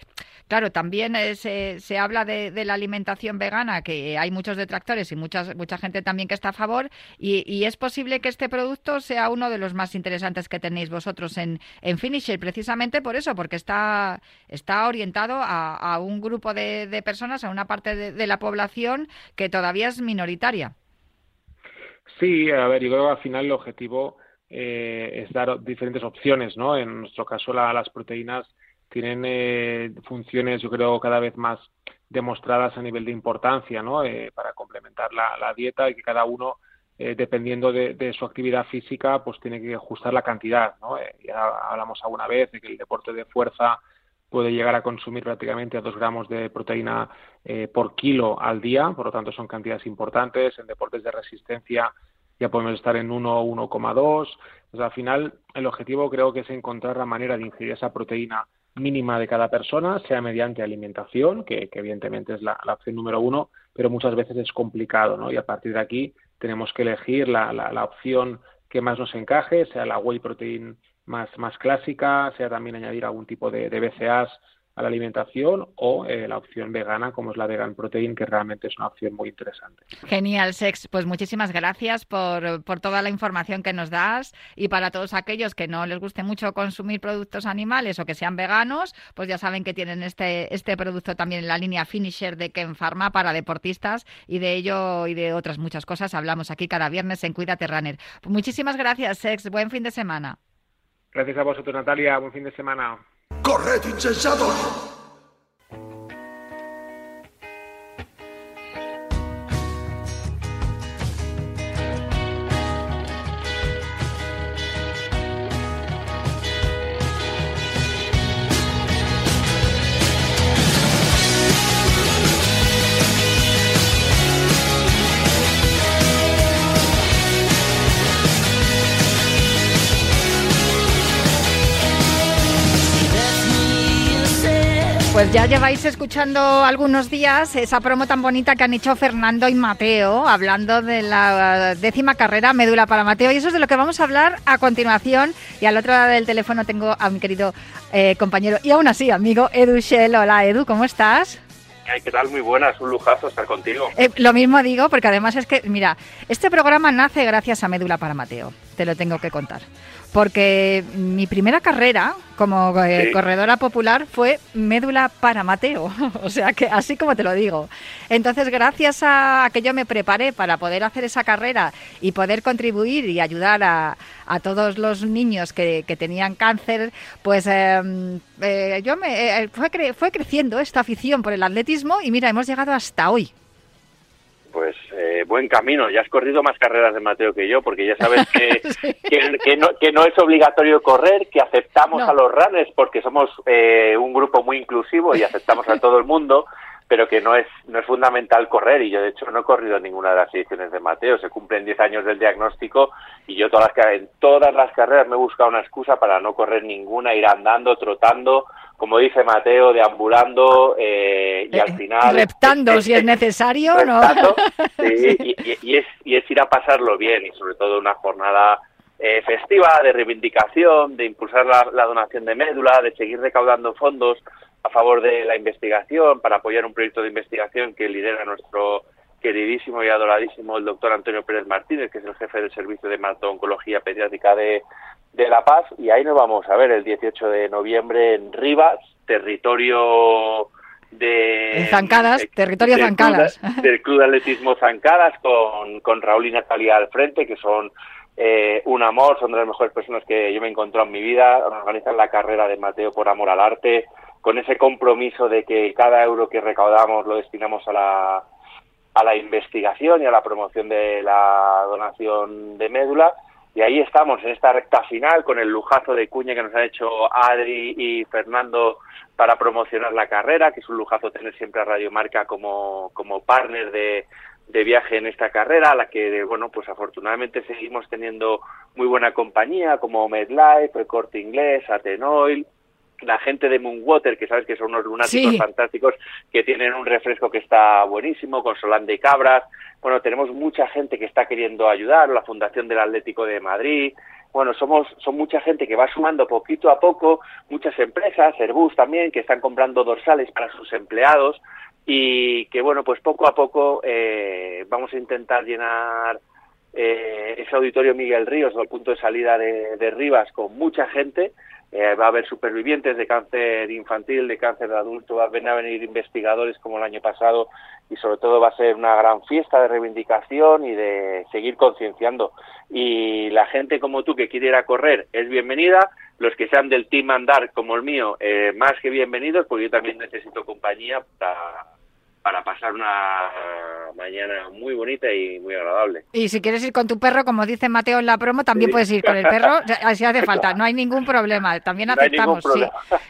claro, también eh, se, se, habla de, la alimentación vegana, que hay muchos detractores y muchas, mucha gente también que está a favor, y, es posible que este producto sea uno de los más interesantes que tenéis vosotros en, en Finisher, precisamente por eso, porque está, está orientado a, un grupo de, personas, a una parte de la población que todavía es minoritaria. Sí, a ver, yo creo que al final el objetivo eh, es dar diferentes opciones, ¿no? En nuestro caso, las proteínas tienen eh, funciones, yo creo, cada vez más demostradas a nivel de importancia, ¿no? Eh, para complementar la, dieta y que cada uno eh, dependiendo de, su actividad física, pues tiene que ajustar la cantidad. ¿no? Eh, ya hablamos alguna vez de que el deporte de fuerza puede llegar a consumir prácticamente a 2 gramos de proteína eh, por kilo al día, por lo tanto son cantidades importantes. En deportes de resistencia ya podemos estar en 1 o 1,2. Pues al final el objetivo creo que es encontrar la manera de ingerir esa proteína mínima de cada persona, sea mediante alimentación, que, evidentemente es la, opción número uno, pero muchas veces es complicado, ¿no? Y a partir de aquí tenemos que elegir la, la opción que más nos encaje, sea la whey protein más, más clásica, sea también añadir algún tipo de, de a la alimentación o eh, la opción vegana como es la vegan protein que realmente es una opción muy interesante. Genial, Sex. Pues muchísimas gracias por, por, toda la información que nos das y para todos aquellos que no les guste mucho consumir productos animales o que sean veganos, pues ya saben que tienen este, este producto también en la línea Finisher de Ken Pharma para deportistas y de ello y de otras muchas cosas hablamos aquí cada viernes en Cuídate Runner. Muchísimas gracias, Sex. Buen fin de semana. Gracias a vosotros, Natalia. Buen fin de semana. ¡Corred, insensatos! Ya lleváis escuchando algunos días esa promo tan bonita que han hecho Fernando y Mateo, hablando de la décima carrera Médula para Mateo. Y eso es de lo que vamos a hablar a continuación. Y al otro lado del teléfono tengo a mi querido eh, compañero y aún así amigo Edu Shell. Hola Edu, ¿cómo estás? ¿Qué tal? Muy buenas, un lujazo estar contigo. Eh, lo mismo digo, porque además es que, mira, este programa nace gracias a Médula para Mateo, te lo tengo que contar porque mi primera carrera como eh, corredora popular fue médula para Mateo, o sea que así como te lo digo. Entonces, gracias a, que yo me preparé para poder hacer esa carrera y poder contribuir y ayudar a, todos los niños que, tenían cáncer, pues em, eh, yo me eh, fue, fue creciendo esta afición por el atletismo y mira, hemos llegado hasta hoy pues eh, buen camino. Ya has corrido más carreras de Mateo que yo, porque ya sabes que, que, no, que, no, es obligatorio correr, que aceptamos a los runners porque somos eh, un grupo muy inclusivo y aceptamos a todo el mundo, pero que no es, no es fundamental correr. Y yo, de hecho, no he corrido ninguna de las ediciones de Mateo. Se cumplen 10 años del diagnóstico y yo todas las, en todas las carreras me he buscado una excusa para no correr ninguna, ir andando, trotando como dice Mateo, deambulando eh, y al eh, final... Reptando si es necesario, ¿no? Sí, y, es, y es ir a pasarlo bien y sobre todo una jornada eh, festiva de reivindicación, de impulsar la, la, donación de médula, de seguir recaudando fondos a favor de la investigación, para apoyar un proyecto de investigación que lidera nuestro queridísimo y adoradísimo el doctor Antonio Pérez Martínez, que es el jefe del Servicio de Oncología Pediátrica de, de La Paz y ahí nos vamos a ver el 18 de noviembre en Rivas, territorio de... Zancadas, territorio Zancadas. del Club de Atletismo Zancadas con, con Raúl y Natalia al frente, que son eh, un amor, son de las mejores personas que yo me he encontrado en mi vida, organizan la carrera de Mateo por amor al arte, con ese compromiso de que cada euro que recaudamos lo destinamos a la, a la investigación y a la promoción de la donación de médula y ahí estamos, en esta recta final, con el lujazo de cuña que nos han hecho Adri y Fernando para promocionar la carrera, que es un lujazo tener siempre a Radio Marca como, como partner de, de viaje en esta carrera, a la que, bueno, pues afortunadamente seguimos teniendo muy buena compañía, como MedLife, el Corte Inglés, Atenoil, la gente de Moonwater, que sabes que son unos lunáticos fantásticos, que tienen un refresco que está buenísimo, con Solán de Cabras. Bueno, tenemos mucha gente que está queriendo ayudar, la Fundación del Atlético de Madrid. Bueno, somos, son mucha gente que va sumando poquito a poco, muchas empresas, Airbus también, que están comprando dorsales para sus empleados y que, bueno, pues poco a poco eh, vamos a intentar llenar eh, ese auditorio Miguel Ríos, el punto de salida de, de Rivas, con mucha gente eh, va a haber supervivientes de cáncer infantil, de cáncer de adulto, van a venir investigadores como el año pasado y sobre todo va a ser una gran fiesta de reivindicación y de seguir concienciando. Y la gente como tú que quiere correr es bienvenida, los que sean del team andar como el mío, eh, más que bienvenidos, porque yo también necesito compañía para, para pasar una mañana muy bonita y muy agradable. Y si quieres ir con tu perro, como dice Mateo en la promo, también puedes ir con el perro, así hace falta, no hay ningún problema, también aceptamos. Sí.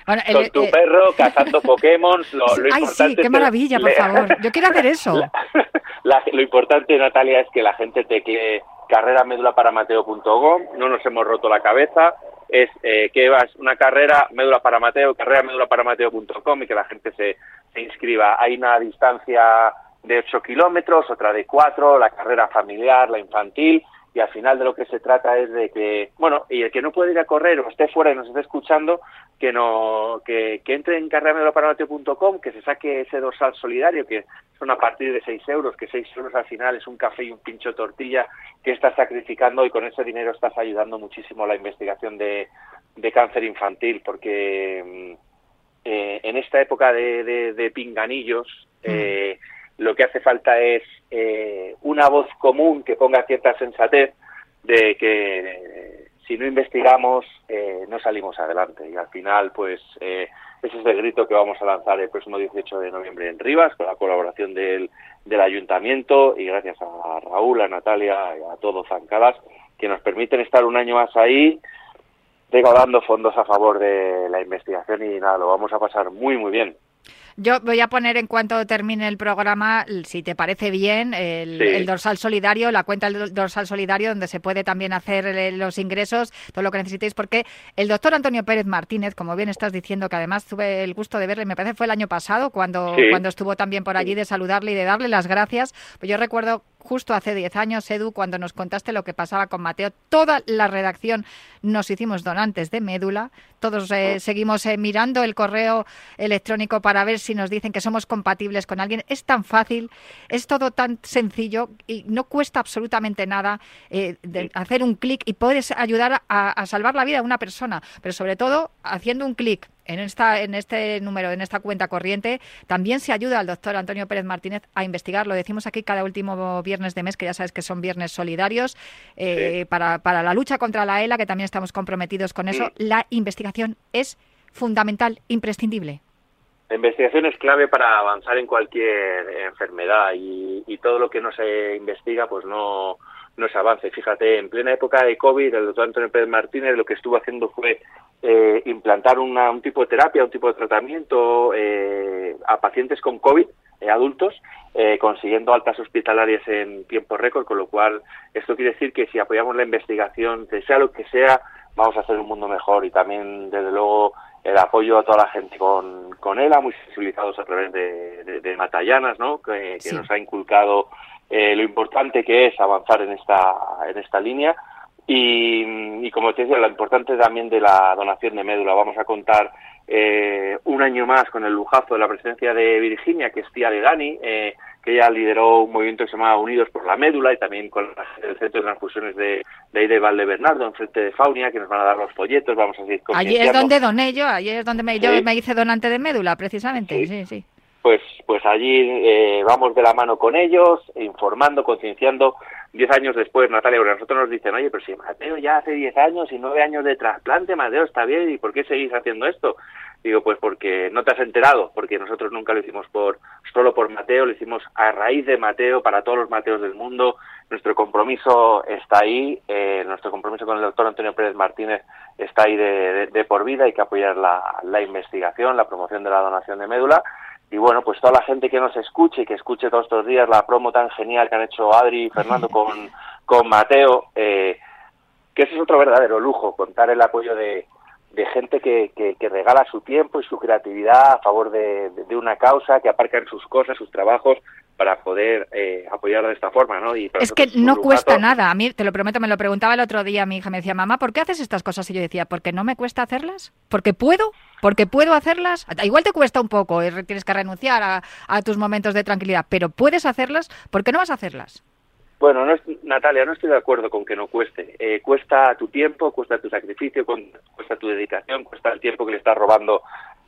con tu perro, cazando Pokémon, lo, Ay, sí, qué maravilla, por favor, yo quiero hacer eso. lo importante, Natalia, es que la gente te quede carreramedulaparamateo.com, no nos hemos roto la cabeza, es eh, que vas una carrera médula para Mateo, carrera médula para Mateo.com y que la gente se, se inscriba. Hay una distancia de 8 kilómetros, otra de 4, la carrera familiar, la infantil, y al final de lo que se trata es de que, bueno, y el que no puede ir a correr o esté fuera y nos esté escuchando, que no que, que entre en carreramedulaparamate.com, que se saque ese dorsal solidario, que son a partir de 6 euros, que 6 euros al final es un café y un pincho tortilla que estás sacrificando y con ese dinero estás ayudando muchísimo a la investigación de, de cáncer infantil, porque mm, eh, en esta época de, de, pinganillos, mm. eh, lo que hace falta es eh, una voz común que ponga cierta sensatez de que si no investigamos eh, no salimos adelante y al final pues eh, ese es el grito que vamos a lanzar el próximo 18 de noviembre en Rivas con la colaboración del, del ayuntamiento y gracias a Raúl, a Natalia y a todos Zancadas que nos permiten estar un año más ahí dando fondos a favor de la investigación y nada, lo vamos a pasar muy muy bien. Yo voy a poner en cuanto termine el programa, si te parece bien, el, dorsal solidario, la cuenta del dorsal solidario, donde se puede también hacer eh, los ingresos, todo lo que necesitéis, porque el doctor Antonio Pérez Martínez, como bien estás diciendo, que además tuve el gusto de verle, me parece fue el año pasado, cuando, cuando estuvo también por allí, de saludarle y de darle las gracias. Pues yo recuerdo justo hace 10 años, Edu, cuando nos contaste lo que pasaba con Mateo, toda la redacción nos hicimos donantes de médula, todos eh, seguimos eh, mirando el correo electrónico para ver si nos dicen que somos compatibles con alguien. Es tan fácil, es todo tan sencillo y no cuesta absolutamente nada eh, hacer un clic y puedes ayudar a, a salvar la vida de una persona, pero sobre todo haciendo un clic en, esta, en este número, en esta cuenta corriente, también se ayuda al doctor Antonio Pérez Martínez a investigar. Lo decimos aquí cada último viernes de mes, que ya sabes que son viernes solidarios, eh, para, para la lucha contra la ELA, que también estamos comprometidos con eso. La investigación es fundamental, imprescindible. La investigación es clave para avanzar en cualquier enfermedad y, y todo lo que no se investiga, pues no, no se avance. Fíjate, en plena época de COVID, el doctor Antonio Pérez Martínez lo que estuvo haciendo fue eh, implantar un tipo de terapia, un tipo de tratamiento eh, a pacientes con COVID, eh, adultos, consiguiendo altas hospitalarias en tiempo récord, con lo cual esto quiere decir que si apoyamos la investigación, sea lo que sea, vamos a hacer un mundo mejor. Y también, desde luego, el apoyo a toda la gente con, con ELA, muy sensibilizados a través de, de, Matallanas, ¿no? que, nos ha inculcado lo importante que es avanzar en esta, en esta línea y, como te decía, lo importante también de la donación de médula. Vamos a contar eh, un año más con el lujazo de la presencia de Virginia, que es tía de Dani, eh, que ella lideró un movimiento que se llama Unidos por la Médula y también con el Centro de Transfusiones de, de Aide Valdebernardo, en frente de Faunia, que nos van a dar los folletos. Vamos a seguir Allí es donde doné yo, allí es donde me, yo me hice donante de médula, precisamente. sí. sí pues pues allí eh, vamos de la mano con ellos, informando, concienciando. Diez años después, Natalia, porque nosotros nos dicen, oye, pero si Mateo ya hace diez años y nueve años de trasplante, Mateo, está bien, ¿y por qué seguís haciendo esto? Digo, pues porque no te has enterado, porque nosotros nunca lo hicimos por solo por Mateo, lo hicimos a raíz de Mateo, para todos los Mateos del mundo. Nuestro compromiso está ahí, eh, nuestro compromiso con el doctor Antonio Pérez Martínez está ahí de, de, por vida, hay que apoyar la, la investigación, la promoción de la donación de médula y bueno, pues toda la gente que nos escuche y que escuche todos estos días la promo tan genial que han hecho Adri y Fernando con, con Mateo, eh, que ese es otro verdadero lujo, contar el apoyo de, de gente que, que, regala su tiempo y su creatividad a favor de, de, una causa, que aparcan sus cosas, sus trabajos para poder eh, apoyar de esta forma, ¿no? Y es que no cuesta nada. A mí, te lo prometo, me lo preguntaba el otro día mi hija, me decía, mamá, ¿por qué haces estas cosas? Y yo decía, ¿porque no me cuesta hacerlas? ¿Porque puedo? ¿Porque puedo hacerlas? Igual te cuesta un poco, eh, tienes que renunciar a, tus momentos de tranquilidad, pero puedes hacerlas, ¿por qué no vas a hacerlas? Bueno, no Natalia, no estoy de acuerdo con que no cueste. Eh, cuesta tu tiempo, cuesta tu sacrificio, cuesta tu dedicación, cuesta el tiempo que le estás robando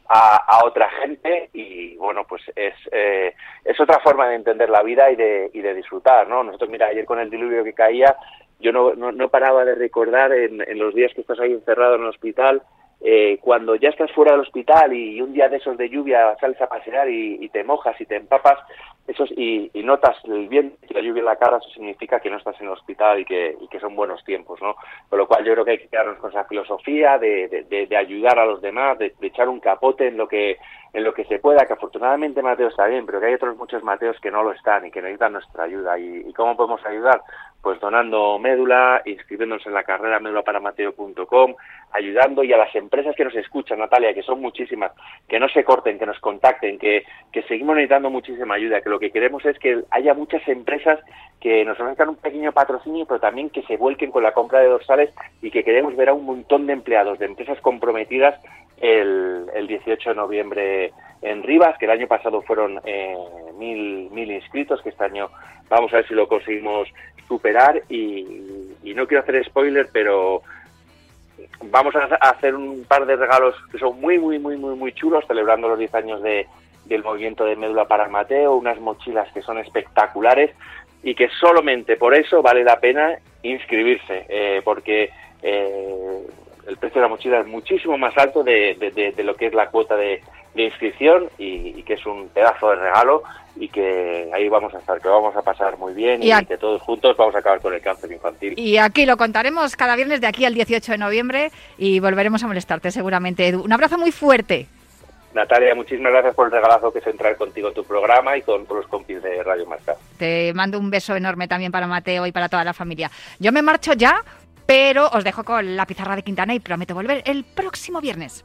a, otra gente y bueno, pues es, eh, es otra forma de entender la vida y de, y de disfrutar, ¿no? Nosotros, mira, ayer con el diluvio que caía, yo no, no, paraba de recordar en, en, los días que estás ahí encerrado en el hospital eh, cuando ya estás fuera del hospital y, un día de esos de lluvia sales a pasear y, te mojas y te empapas eso y, notas el viento y la lluvia en la cara, eso significa que no estás en el hospital y que, y que son buenos tiempos, ¿no? Con lo cual yo creo que hay que quedarnos con esa filosofía de, de, ayudar a los demás, de, echar un capote en lo que en lo que se pueda, que afortunadamente Mateo está bien, pero que hay otros muchos Mateos que no lo están y que necesitan nuestra ayuda. ¿Y, y cómo podemos ayudar? Pues donando médula, inscribiéndonos en la carrera médulaparamateo.com, ayudando y a las empresas que nos escuchan, Natalia, que son muchísimas, que no se corten, que nos contacten, que, que seguimos necesitando muchísima ayuda, que lo que queremos es que haya muchas empresas que nos ofrezcan un pequeño patrocinio, pero también que se vuelquen con la compra de dorsales y que queremos ver a un montón de empleados, de empresas comprometidas el, el 18 de noviembre en Rivas, que el año pasado fueron eh, mil, mil inscritos, que este año vamos a ver si lo conseguimos superar y, no quiero hacer spoiler, pero vamos a hacer un par de regalos que son muy, muy, muy, muy, muy chulos, celebrando los 10 años de, del movimiento de médula para Mateo, unas mochilas que son espectaculares y que solamente por eso vale la pena inscribirse, eh, porque eh, el precio de la mochila es muchísimo más alto de, de, lo que es la cuota de, inscripción y, que es un pedazo de regalo y que ahí vamos a estar, que vamos a pasar muy bien y, que todos juntos vamos a acabar con el cáncer infantil. Y aquí lo contaremos cada viernes de aquí al 18 de noviembre y volveremos a molestarte seguramente, Edu. Un abrazo muy fuerte. Natalia, muchísimas gracias por el regalazo que es entrar contigo en tu programa y con, los compis de Radio Marca. Te mando un beso enorme también para Mateo y para toda la familia. Yo me marcho ya pero os dejo con la pizarra de Quintana y prometo volver el próximo viernes.